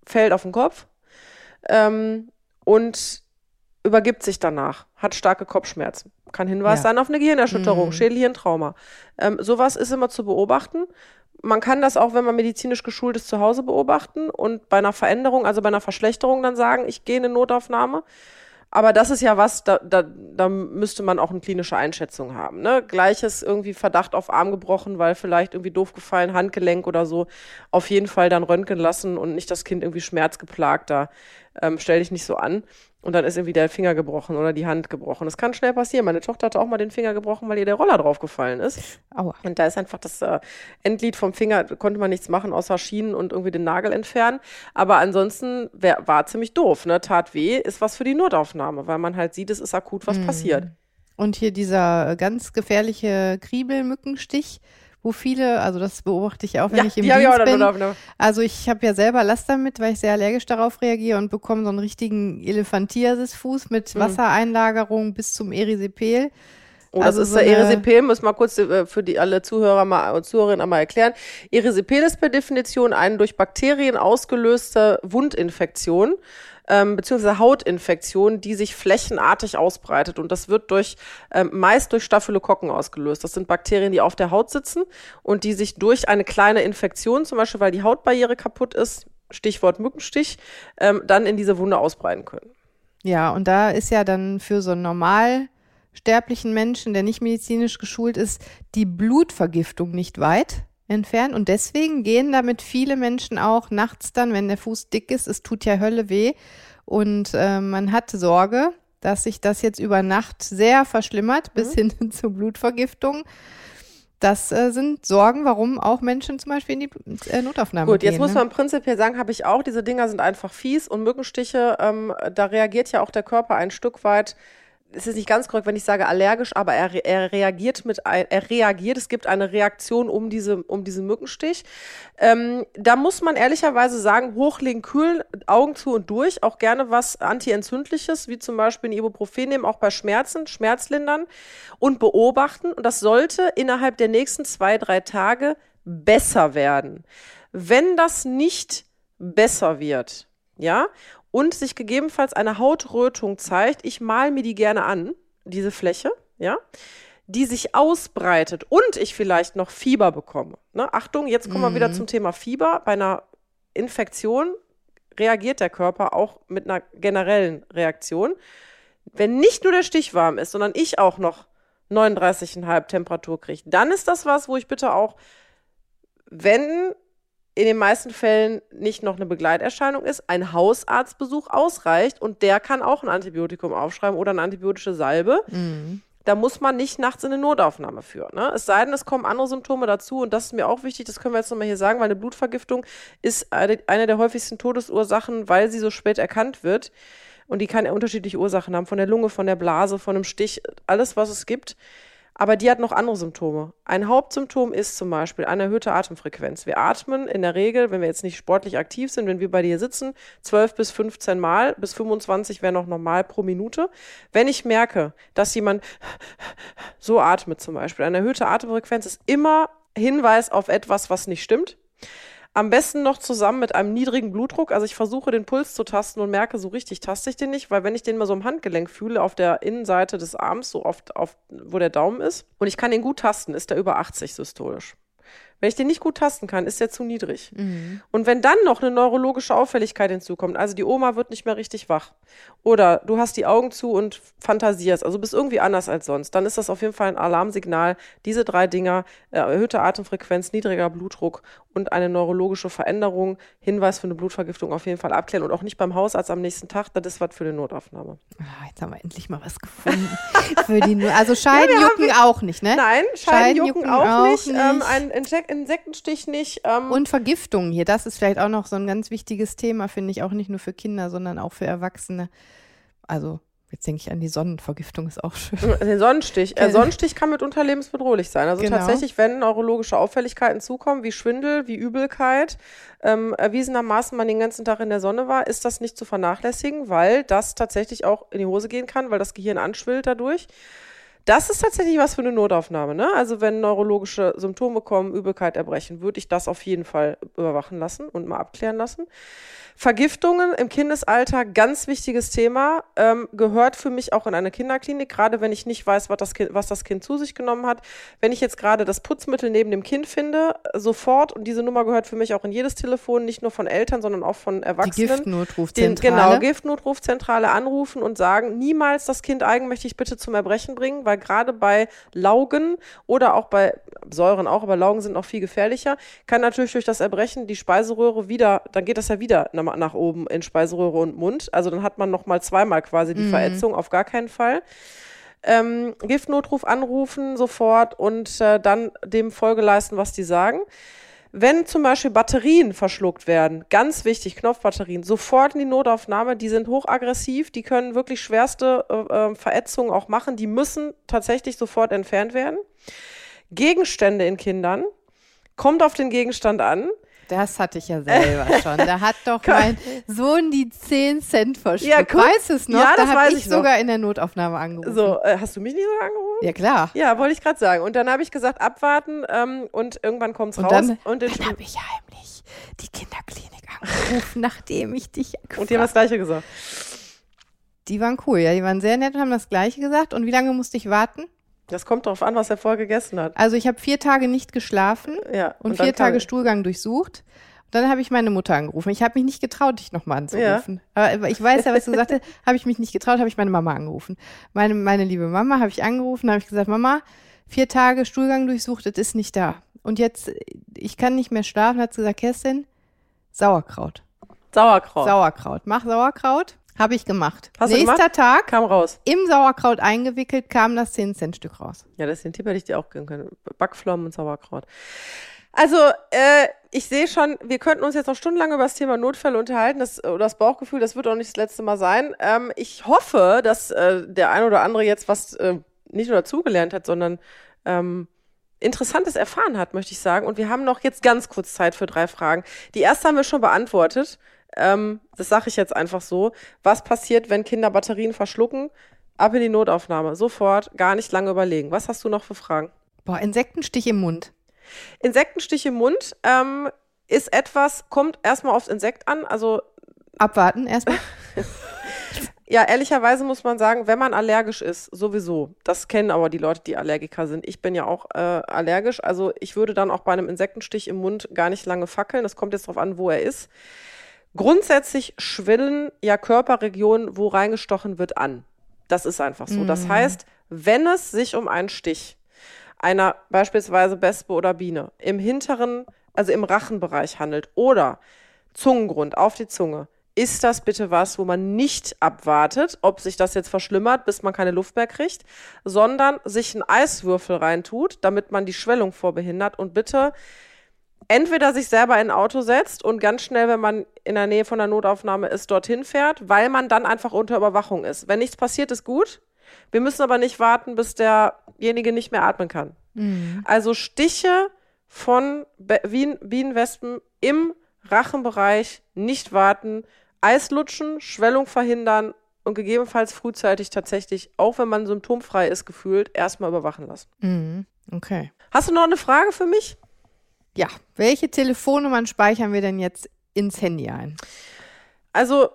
fällt auf den Kopf ähm, und übergibt sich danach, hat starke Kopfschmerzen. Kann Hinweis ja. sein auf eine Gehirnerschütterung, mhm. Schädelhirntrauma. Ähm, sowas ist immer zu beobachten. Man kann das auch, wenn man medizinisch geschult ist, zu Hause beobachten und bei einer Veränderung, also bei einer Verschlechterung dann sagen, ich gehe in eine Notaufnahme. Aber das ist ja was, da, da, da müsste man auch eine klinische Einschätzung haben. Ne? Gleiches irgendwie Verdacht auf Arm gebrochen, weil vielleicht irgendwie doof gefallen, Handgelenk oder so. Auf jeden Fall dann röntgen lassen und nicht das Kind irgendwie schmerzgeplagt da. Ähm, stell dich nicht so an. Und dann ist irgendwie der Finger gebrochen oder die Hand gebrochen. Das kann schnell passieren. Meine Tochter hatte auch mal den Finger gebrochen, weil ihr der Roller draufgefallen ist. Aua. Und da ist einfach das äh, Endglied vom Finger, konnte man nichts machen, außer Schienen und irgendwie den Nagel entfernen. Aber ansonsten wär, war ziemlich doof. Ne? Tat weh, ist was für die Notaufnahme, weil man halt sieht, es ist akut was mhm. passiert. Und hier dieser ganz gefährliche Kriebelmückenstich, wo viele, also das beobachte ich auch, wenn ja, ich im Dienst ich bin. Noch, Also ich habe ja selber Last damit, weil ich sehr allergisch darauf reagiere und bekomme so einen richtigen Elephantiasis-Fuß mit mhm. Wassereinlagerung bis zum Erisipel. Oh, also das ist so der Erisipel, muss mal kurz äh, für die alle Zuhörer mal und Zuhörerinnen einmal erklären. Erisipel ist per Definition eine durch Bakterien ausgelöste Wundinfektion ähm, beziehungsweise Hautinfektion, die sich flächenartig ausbreitet. Und das wird durch ähm, meist durch Staphylokokken ausgelöst. Das sind Bakterien, die auf der Haut sitzen und die sich durch eine kleine Infektion, zum Beispiel weil die Hautbarriere kaputt ist, Stichwort Mückenstich, ähm, dann in diese Wunde ausbreiten können. Ja, und da ist ja dann für so einen normal sterblichen Menschen, der nicht medizinisch geschult ist, die Blutvergiftung nicht weit entfernt. Und deswegen gehen damit viele Menschen auch nachts dann, wenn der Fuß dick ist, es tut ja Hölle weh. Und äh, man hat Sorge, dass sich das jetzt über Nacht sehr verschlimmert, bis mhm. hin zur Blutvergiftung. Das äh, sind Sorgen, warum auch Menschen zum Beispiel in die äh, Notaufnahme Gut, gehen. Gut, jetzt muss ne? man prinzipiell sagen, habe ich auch, diese Dinger sind einfach fies und Mückenstiche, ähm, da reagiert ja auch der Körper ein Stück weit es ist nicht ganz korrekt, wenn ich sage allergisch, aber er, er reagiert mit, er reagiert, es gibt eine Reaktion um, diese, um diesen Mückenstich. Ähm, da muss man ehrlicherweise sagen, hochlegen, kühlen, Augen zu und durch, auch gerne was antientzündliches, wie zum Beispiel ein Ibuprofen nehmen, auch bei Schmerzen, Schmerzlindern und beobachten. Und das sollte innerhalb der nächsten zwei, drei Tage besser werden. Wenn das nicht besser wird, ja, und sich gegebenenfalls eine Hautrötung zeigt, ich mal mir die gerne an, diese Fläche, ja, die sich ausbreitet und ich vielleicht noch Fieber bekomme. Ne? Achtung, jetzt kommen wir wieder mhm. zum Thema Fieber. Bei einer Infektion reagiert der Körper auch mit einer generellen Reaktion. Wenn nicht nur der Stich warm ist, sondern ich auch noch 39,5 Temperatur kriege, dann ist das was, wo ich bitte auch, wenn in den meisten Fällen nicht noch eine Begleiterscheinung ist, ein Hausarztbesuch ausreicht und der kann auch ein Antibiotikum aufschreiben oder eine antibiotische Salbe. Mhm. Da muss man nicht nachts in eine Notaufnahme führen. Ne? Es sei denn, es kommen andere Symptome dazu und das ist mir auch wichtig, das können wir jetzt nochmal hier sagen, weil eine Blutvergiftung ist eine, der häufigsten Todesursachen, weil sie so spät erkannt wird. Und die kann ja unterschiedliche Ursachen haben, von der Lunge, von der Blase, von einem Stich, alles, was es gibt. Aber die hat noch andere Symptome. Ein Hauptsymptom ist zum Beispiel eine erhöhte Atemfrequenz. Wir atmen in der Regel, wenn wir jetzt nicht sportlich aktiv sind, wenn wir bei dir sitzen, 12 bis 15 Mal, bis 25 wäre noch normal pro Minute. Wenn ich merke, dass jemand so atmet zum Beispiel, eine erhöhte Atemfrequenz ist immer Hinweis auf etwas, was nicht stimmt. Am besten noch zusammen mit einem niedrigen Blutdruck. Also ich versuche den Puls zu tasten und merke, so richtig taste ich den nicht, weil wenn ich den mal so im Handgelenk fühle, auf der Innenseite des Arms, so oft auf, wo der Daumen ist, und ich kann den gut tasten, ist der über 80 systolisch. Wenn ich den nicht gut tasten kann, ist der zu niedrig. Mhm. Und wenn dann noch eine neurologische Auffälligkeit hinzukommt, also die Oma wird nicht mehr richtig wach oder du hast die Augen zu und fantasierst, also bist irgendwie anders als sonst, dann ist das auf jeden Fall ein Alarmsignal. Diese drei Dinger, äh, erhöhte Atemfrequenz, niedriger Blutdruck und eine neurologische Veränderung, Hinweis für eine Blutvergiftung auf jeden Fall abklären und auch nicht beim Hausarzt am nächsten Tag, das ist was für eine Notaufnahme. Ah, jetzt haben wir endlich mal was gefunden. für die no also Scheiden ja, jucken auch nicht, ne? Nein, Scheiden, Scheiden jucken, jucken, auch, auch nicht, nicht. Ähm, ein Insektenstich nicht. Ähm. Und Vergiftungen hier, das ist vielleicht auch noch so ein ganz wichtiges Thema, finde ich, auch nicht nur für Kinder, sondern auch für Erwachsene. Also Jetzt denke ich an die Sonnenvergiftung, ist auch schön. Den Sonnenstich. Äh, Sonnenstich kann mitunter lebensbedrohlich sein. Also genau. tatsächlich, wenn neurologische Auffälligkeiten zukommen, wie Schwindel, wie Übelkeit, ähm, erwiesenermaßen man den ganzen Tag in der Sonne war, ist das nicht zu vernachlässigen, weil das tatsächlich auch in die Hose gehen kann, weil das Gehirn anschwillt dadurch. Das ist tatsächlich was für eine Notaufnahme. Ne? Also wenn neurologische Symptome kommen, Übelkeit, Erbrechen, würde ich das auf jeden Fall überwachen lassen und mal abklären lassen. Vergiftungen im Kindesalter, ganz wichtiges Thema, ähm, gehört für mich auch in eine Kinderklinik, gerade wenn ich nicht weiß, was das, kind, was das Kind zu sich genommen hat. Wenn ich jetzt gerade das Putzmittel neben dem Kind finde, sofort, und diese Nummer gehört für mich auch in jedes Telefon, nicht nur von Eltern, sondern auch von Erwachsenen. Die Giftnotrufzentrale. genau, Giftnotrufzentrale anrufen und sagen, niemals das Kind eigenmächtig bitte zum Erbrechen bringen, weil gerade bei Laugen oder auch bei Säuren auch, aber Laugen sind noch viel gefährlicher, kann natürlich durch das Erbrechen die Speiseröhre wieder, dann geht das ja wieder nach oben in Speiseröhre und Mund. Also dann hat man noch mal zweimal quasi die mhm. Verätzung, auf gar keinen Fall. Ähm, Giftnotruf anrufen sofort und äh, dann dem Folge leisten, was die sagen. Wenn zum Beispiel Batterien verschluckt werden, ganz wichtig, Knopfbatterien, sofort in die Notaufnahme, die sind hochaggressiv, die können wirklich schwerste äh, äh Verätzungen auch machen, die müssen tatsächlich sofort entfernt werden. Gegenstände in Kindern, kommt auf den Gegenstand an. Das hatte ich ja selber schon. Da hat doch mein Sohn die 10 Cent verschluckt. Ja, weiß es noch? Ja, da habe ich, ich sogar in der Notaufnahme angerufen. So, äh, hast du mich nicht sogar angerufen? Ja, klar. Ja, wollte ich gerade sagen. Und dann habe ich gesagt, abwarten ähm, und irgendwann kommt es raus. Dann, und dann habe ich heimlich die Kinderklinik angerufen, nachdem ich dich Und die haben das Gleiche gesagt. Die waren cool, ja. Die waren sehr nett und haben das Gleiche gesagt. Und wie lange musste ich warten? Das kommt darauf an, was er vorher gegessen hat. Also ich habe vier Tage nicht geschlafen ja, und, und vier Tage ich. Stuhlgang durchsucht. Dann habe ich meine Mutter angerufen. Ich habe mich nicht getraut, dich nochmal anzurufen. Ja. Aber ich weiß ja, was du gesagt hast, habe ich mich nicht getraut, habe ich meine Mama angerufen. Meine, meine liebe Mama habe ich angerufen, habe ich gesagt, Mama, vier Tage Stuhlgang durchsucht, das ist nicht da. Und jetzt, ich kann nicht mehr schlafen, hat sie gesagt, Kerstin, Sauerkraut. Sauerkraut. Sauerkraut. Mach Sauerkraut. Habe ich gemacht. Hast Nächster gemacht? Tag. Kam raus. Im Sauerkraut eingewickelt, kam das 10 Cent Stück raus. Ja, das ist den Tipp hätte ich dir auch gönnen können. Backpflaumen und Sauerkraut. Also, äh, ich sehe schon, wir könnten uns jetzt noch stundenlang über das Thema Notfälle unterhalten, das, oder das Bauchgefühl, das wird auch nicht das letzte Mal sein. Ähm, ich hoffe, dass äh, der ein oder andere jetzt was äh, nicht nur dazugelernt hat, sondern ähm, Interessantes erfahren hat, möchte ich sagen. Und wir haben noch jetzt ganz kurz Zeit für drei Fragen. Die erste haben wir schon beantwortet. Ähm, das sage ich jetzt einfach so. Was passiert, wenn Kinder Batterien verschlucken? Ab in die Notaufnahme. Sofort, gar nicht lange überlegen. Was hast du noch für Fragen? Boah, Insektenstich im Mund. Insektenstich im Mund ähm, ist etwas, kommt erstmal aufs Insekt an. Also abwarten erstmal. ja, ehrlicherweise muss man sagen, wenn man allergisch ist, sowieso. Das kennen aber die Leute, die Allergiker sind. Ich bin ja auch äh, allergisch. Also ich würde dann auch bei einem Insektenstich im Mund gar nicht lange fackeln. Das kommt jetzt darauf an, wo er ist. Grundsätzlich schwillen ja Körperregionen, wo reingestochen wird, an. Das ist einfach so. Mhm. Das heißt, wenn es sich um einen Stich einer beispielsweise Wespe oder Biene im hinteren, also im Rachenbereich handelt oder Zungengrund auf die Zunge, ist das bitte was, wo man nicht abwartet, ob sich das jetzt verschlimmert, bis man keine Luft mehr kriegt, sondern sich einen Eiswürfel reintut, damit man die Schwellung vorbehindert und bitte entweder sich selber in ein Auto setzt und ganz schnell, wenn man in der Nähe von der Notaufnahme ist, dorthin fährt, weil man dann einfach unter Überwachung ist. Wenn nichts passiert, ist gut. Wir müssen aber nicht warten, bis derjenige nicht mehr atmen kann. Mhm. Also Stiche von Bien Bienenwespen im Rachenbereich nicht warten, Eis lutschen, Schwellung verhindern und gegebenenfalls frühzeitig tatsächlich, auch wenn man symptomfrei ist, gefühlt, erstmal überwachen lassen. Mhm. Okay. Hast du noch eine Frage für mich? Ja, welche Telefonnummern speichern wir denn jetzt ins Handy ein? Also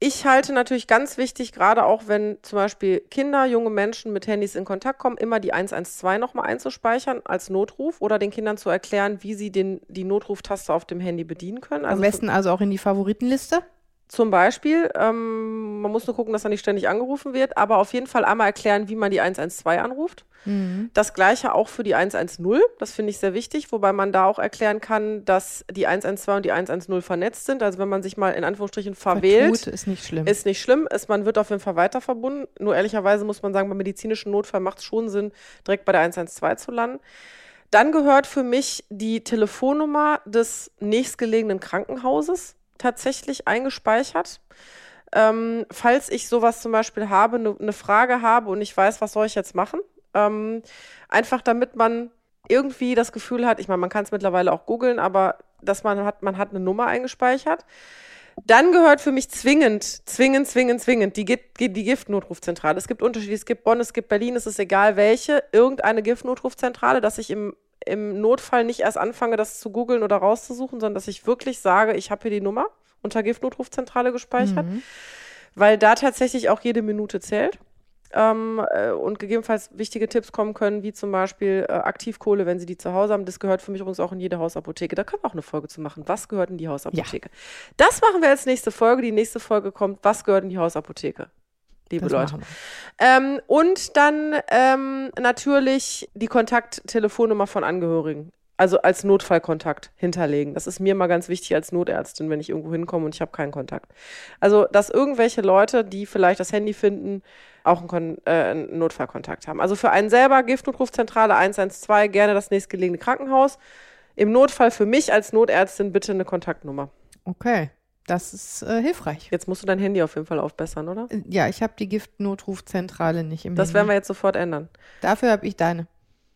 ich halte natürlich ganz wichtig, gerade auch wenn zum Beispiel Kinder, junge Menschen mit Handys in Kontakt kommen, immer die 112 nochmal einzuspeichern als Notruf oder den Kindern zu erklären, wie sie den, die Notruftaste auf dem Handy bedienen können. Also Am besten also auch in die Favoritenliste? Zum Beispiel, ähm, man muss nur gucken, dass er nicht ständig angerufen wird, aber auf jeden Fall einmal erklären, wie man die 112 anruft. Mhm. Das gleiche auch für die 110, das finde ich sehr wichtig, wobei man da auch erklären kann, dass die 112 und die 110 vernetzt sind. Also wenn man sich mal in Anführungsstrichen verwählt, Vertut, ist nicht schlimm. Ist nicht schlimm, ist, man wird auf jeden Fall weiter verbunden. Nur ehrlicherweise muss man sagen, beim medizinischen Notfall macht es schon Sinn, direkt bei der 112 zu landen. Dann gehört für mich die Telefonnummer des nächstgelegenen Krankenhauses tatsächlich eingespeichert. Ähm, falls ich sowas zum Beispiel habe, eine ne Frage habe und ich weiß, was soll ich jetzt machen, ähm, einfach damit man irgendwie das Gefühl hat, ich meine, man kann es mittlerweile auch googeln, aber dass man hat, man hat eine Nummer eingespeichert. Dann gehört für mich zwingend, zwingend, zwingend, zwingend die, die Giftnotrufzentrale. Es gibt Unterschiede, es gibt Bonn, es gibt Berlin, es ist egal welche, irgendeine Giftnotrufzentrale, dass ich im im Notfall nicht erst anfange, das zu googeln oder rauszusuchen, sondern dass ich wirklich sage, ich habe hier die Nummer unter Giftnotrufzentrale gespeichert, mhm. weil da tatsächlich auch jede Minute zählt. Ähm, äh, und gegebenenfalls wichtige Tipps kommen können, wie zum Beispiel äh, Aktivkohle, wenn Sie die zu Hause haben. Das gehört für mich übrigens auch in jede Hausapotheke. Da können wir auch eine Folge zu machen. Was gehört in die Hausapotheke? Ja. Das machen wir als nächste Folge. Die nächste Folge kommt, was gehört in die Hausapotheke? Liebe das Leute. Ähm, und dann ähm, natürlich die Kontakttelefonnummer von Angehörigen. Also als Notfallkontakt hinterlegen. Das ist mir mal ganz wichtig als Notärztin, wenn ich irgendwo hinkomme und ich habe keinen Kontakt. Also, dass irgendwelche Leute, die vielleicht das Handy finden, auch einen, Kon äh, einen Notfallkontakt haben. Also für einen selber Giftnotrufzentrale 112, gerne das nächstgelegene Krankenhaus. Im Notfall für mich als Notärztin bitte eine Kontaktnummer. Okay. Das ist äh, hilfreich. Jetzt musst du dein Handy auf jeden Fall aufbessern, oder? Äh, ja, ich habe die Giftnotrufzentrale nicht im Das Handy. werden wir jetzt sofort ändern. Dafür habe ich deine.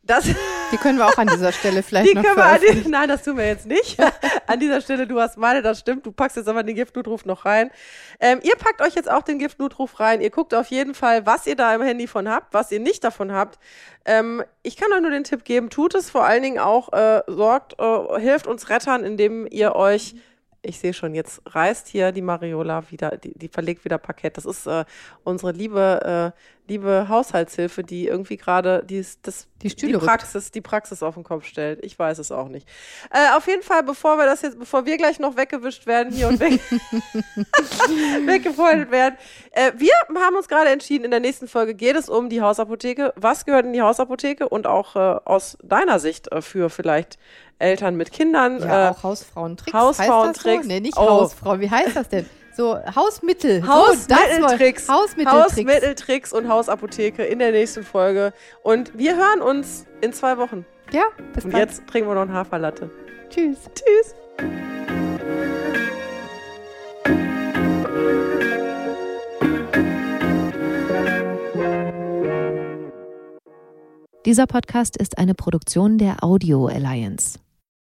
Das die können wir auch an dieser Stelle vielleicht die noch können wir die, Nein, das tun wir jetzt nicht. an dieser Stelle, du hast meine, das stimmt. Du packst jetzt aber den Giftnotruf noch rein. Ähm, ihr packt euch jetzt auch den Giftnotruf rein. Ihr guckt auf jeden Fall, was ihr da im Handy von habt, was ihr nicht davon habt. Ähm, ich kann euch nur den Tipp geben, tut es vor allen Dingen auch, äh, sorgt, äh, hilft uns Rettern, indem ihr euch ich sehe schon, jetzt reißt hier die Mariola wieder, die, die verlegt wieder Parkett. Das ist äh, unsere liebe, äh, liebe Haushaltshilfe, die irgendwie gerade die, das, die, die Praxis, die Praxis auf den Kopf stellt. Ich weiß es auch nicht. Äh, auf jeden Fall, bevor wir das jetzt, bevor wir gleich noch weggewischt werden hier und weg, weggefeuert werden. Äh, wir haben uns gerade entschieden, in der nächsten Folge geht es um die Hausapotheke. Was gehört in die Hausapotheke und auch äh, aus deiner Sicht äh, für vielleicht Eltern mit Kindern. Ja, äh, auch Hausfrauentricks. Hausfrauentricks. So? Nee, nicht oh. Hausfrau. Wie heißt das denn? So Hausmittel. Hausmitteltricks. So, Hausmitteltricks. Hausmitteltricks und Hausapotheke in der nächsten Folge. Und wir hören uns in zwei Wochen. Ja, bis Und bald. jetzt trinken wir noch einen Haferlatte. Tschüss. Tschüss. Dieser Podcast ist eine Produktion der Audio Alliance.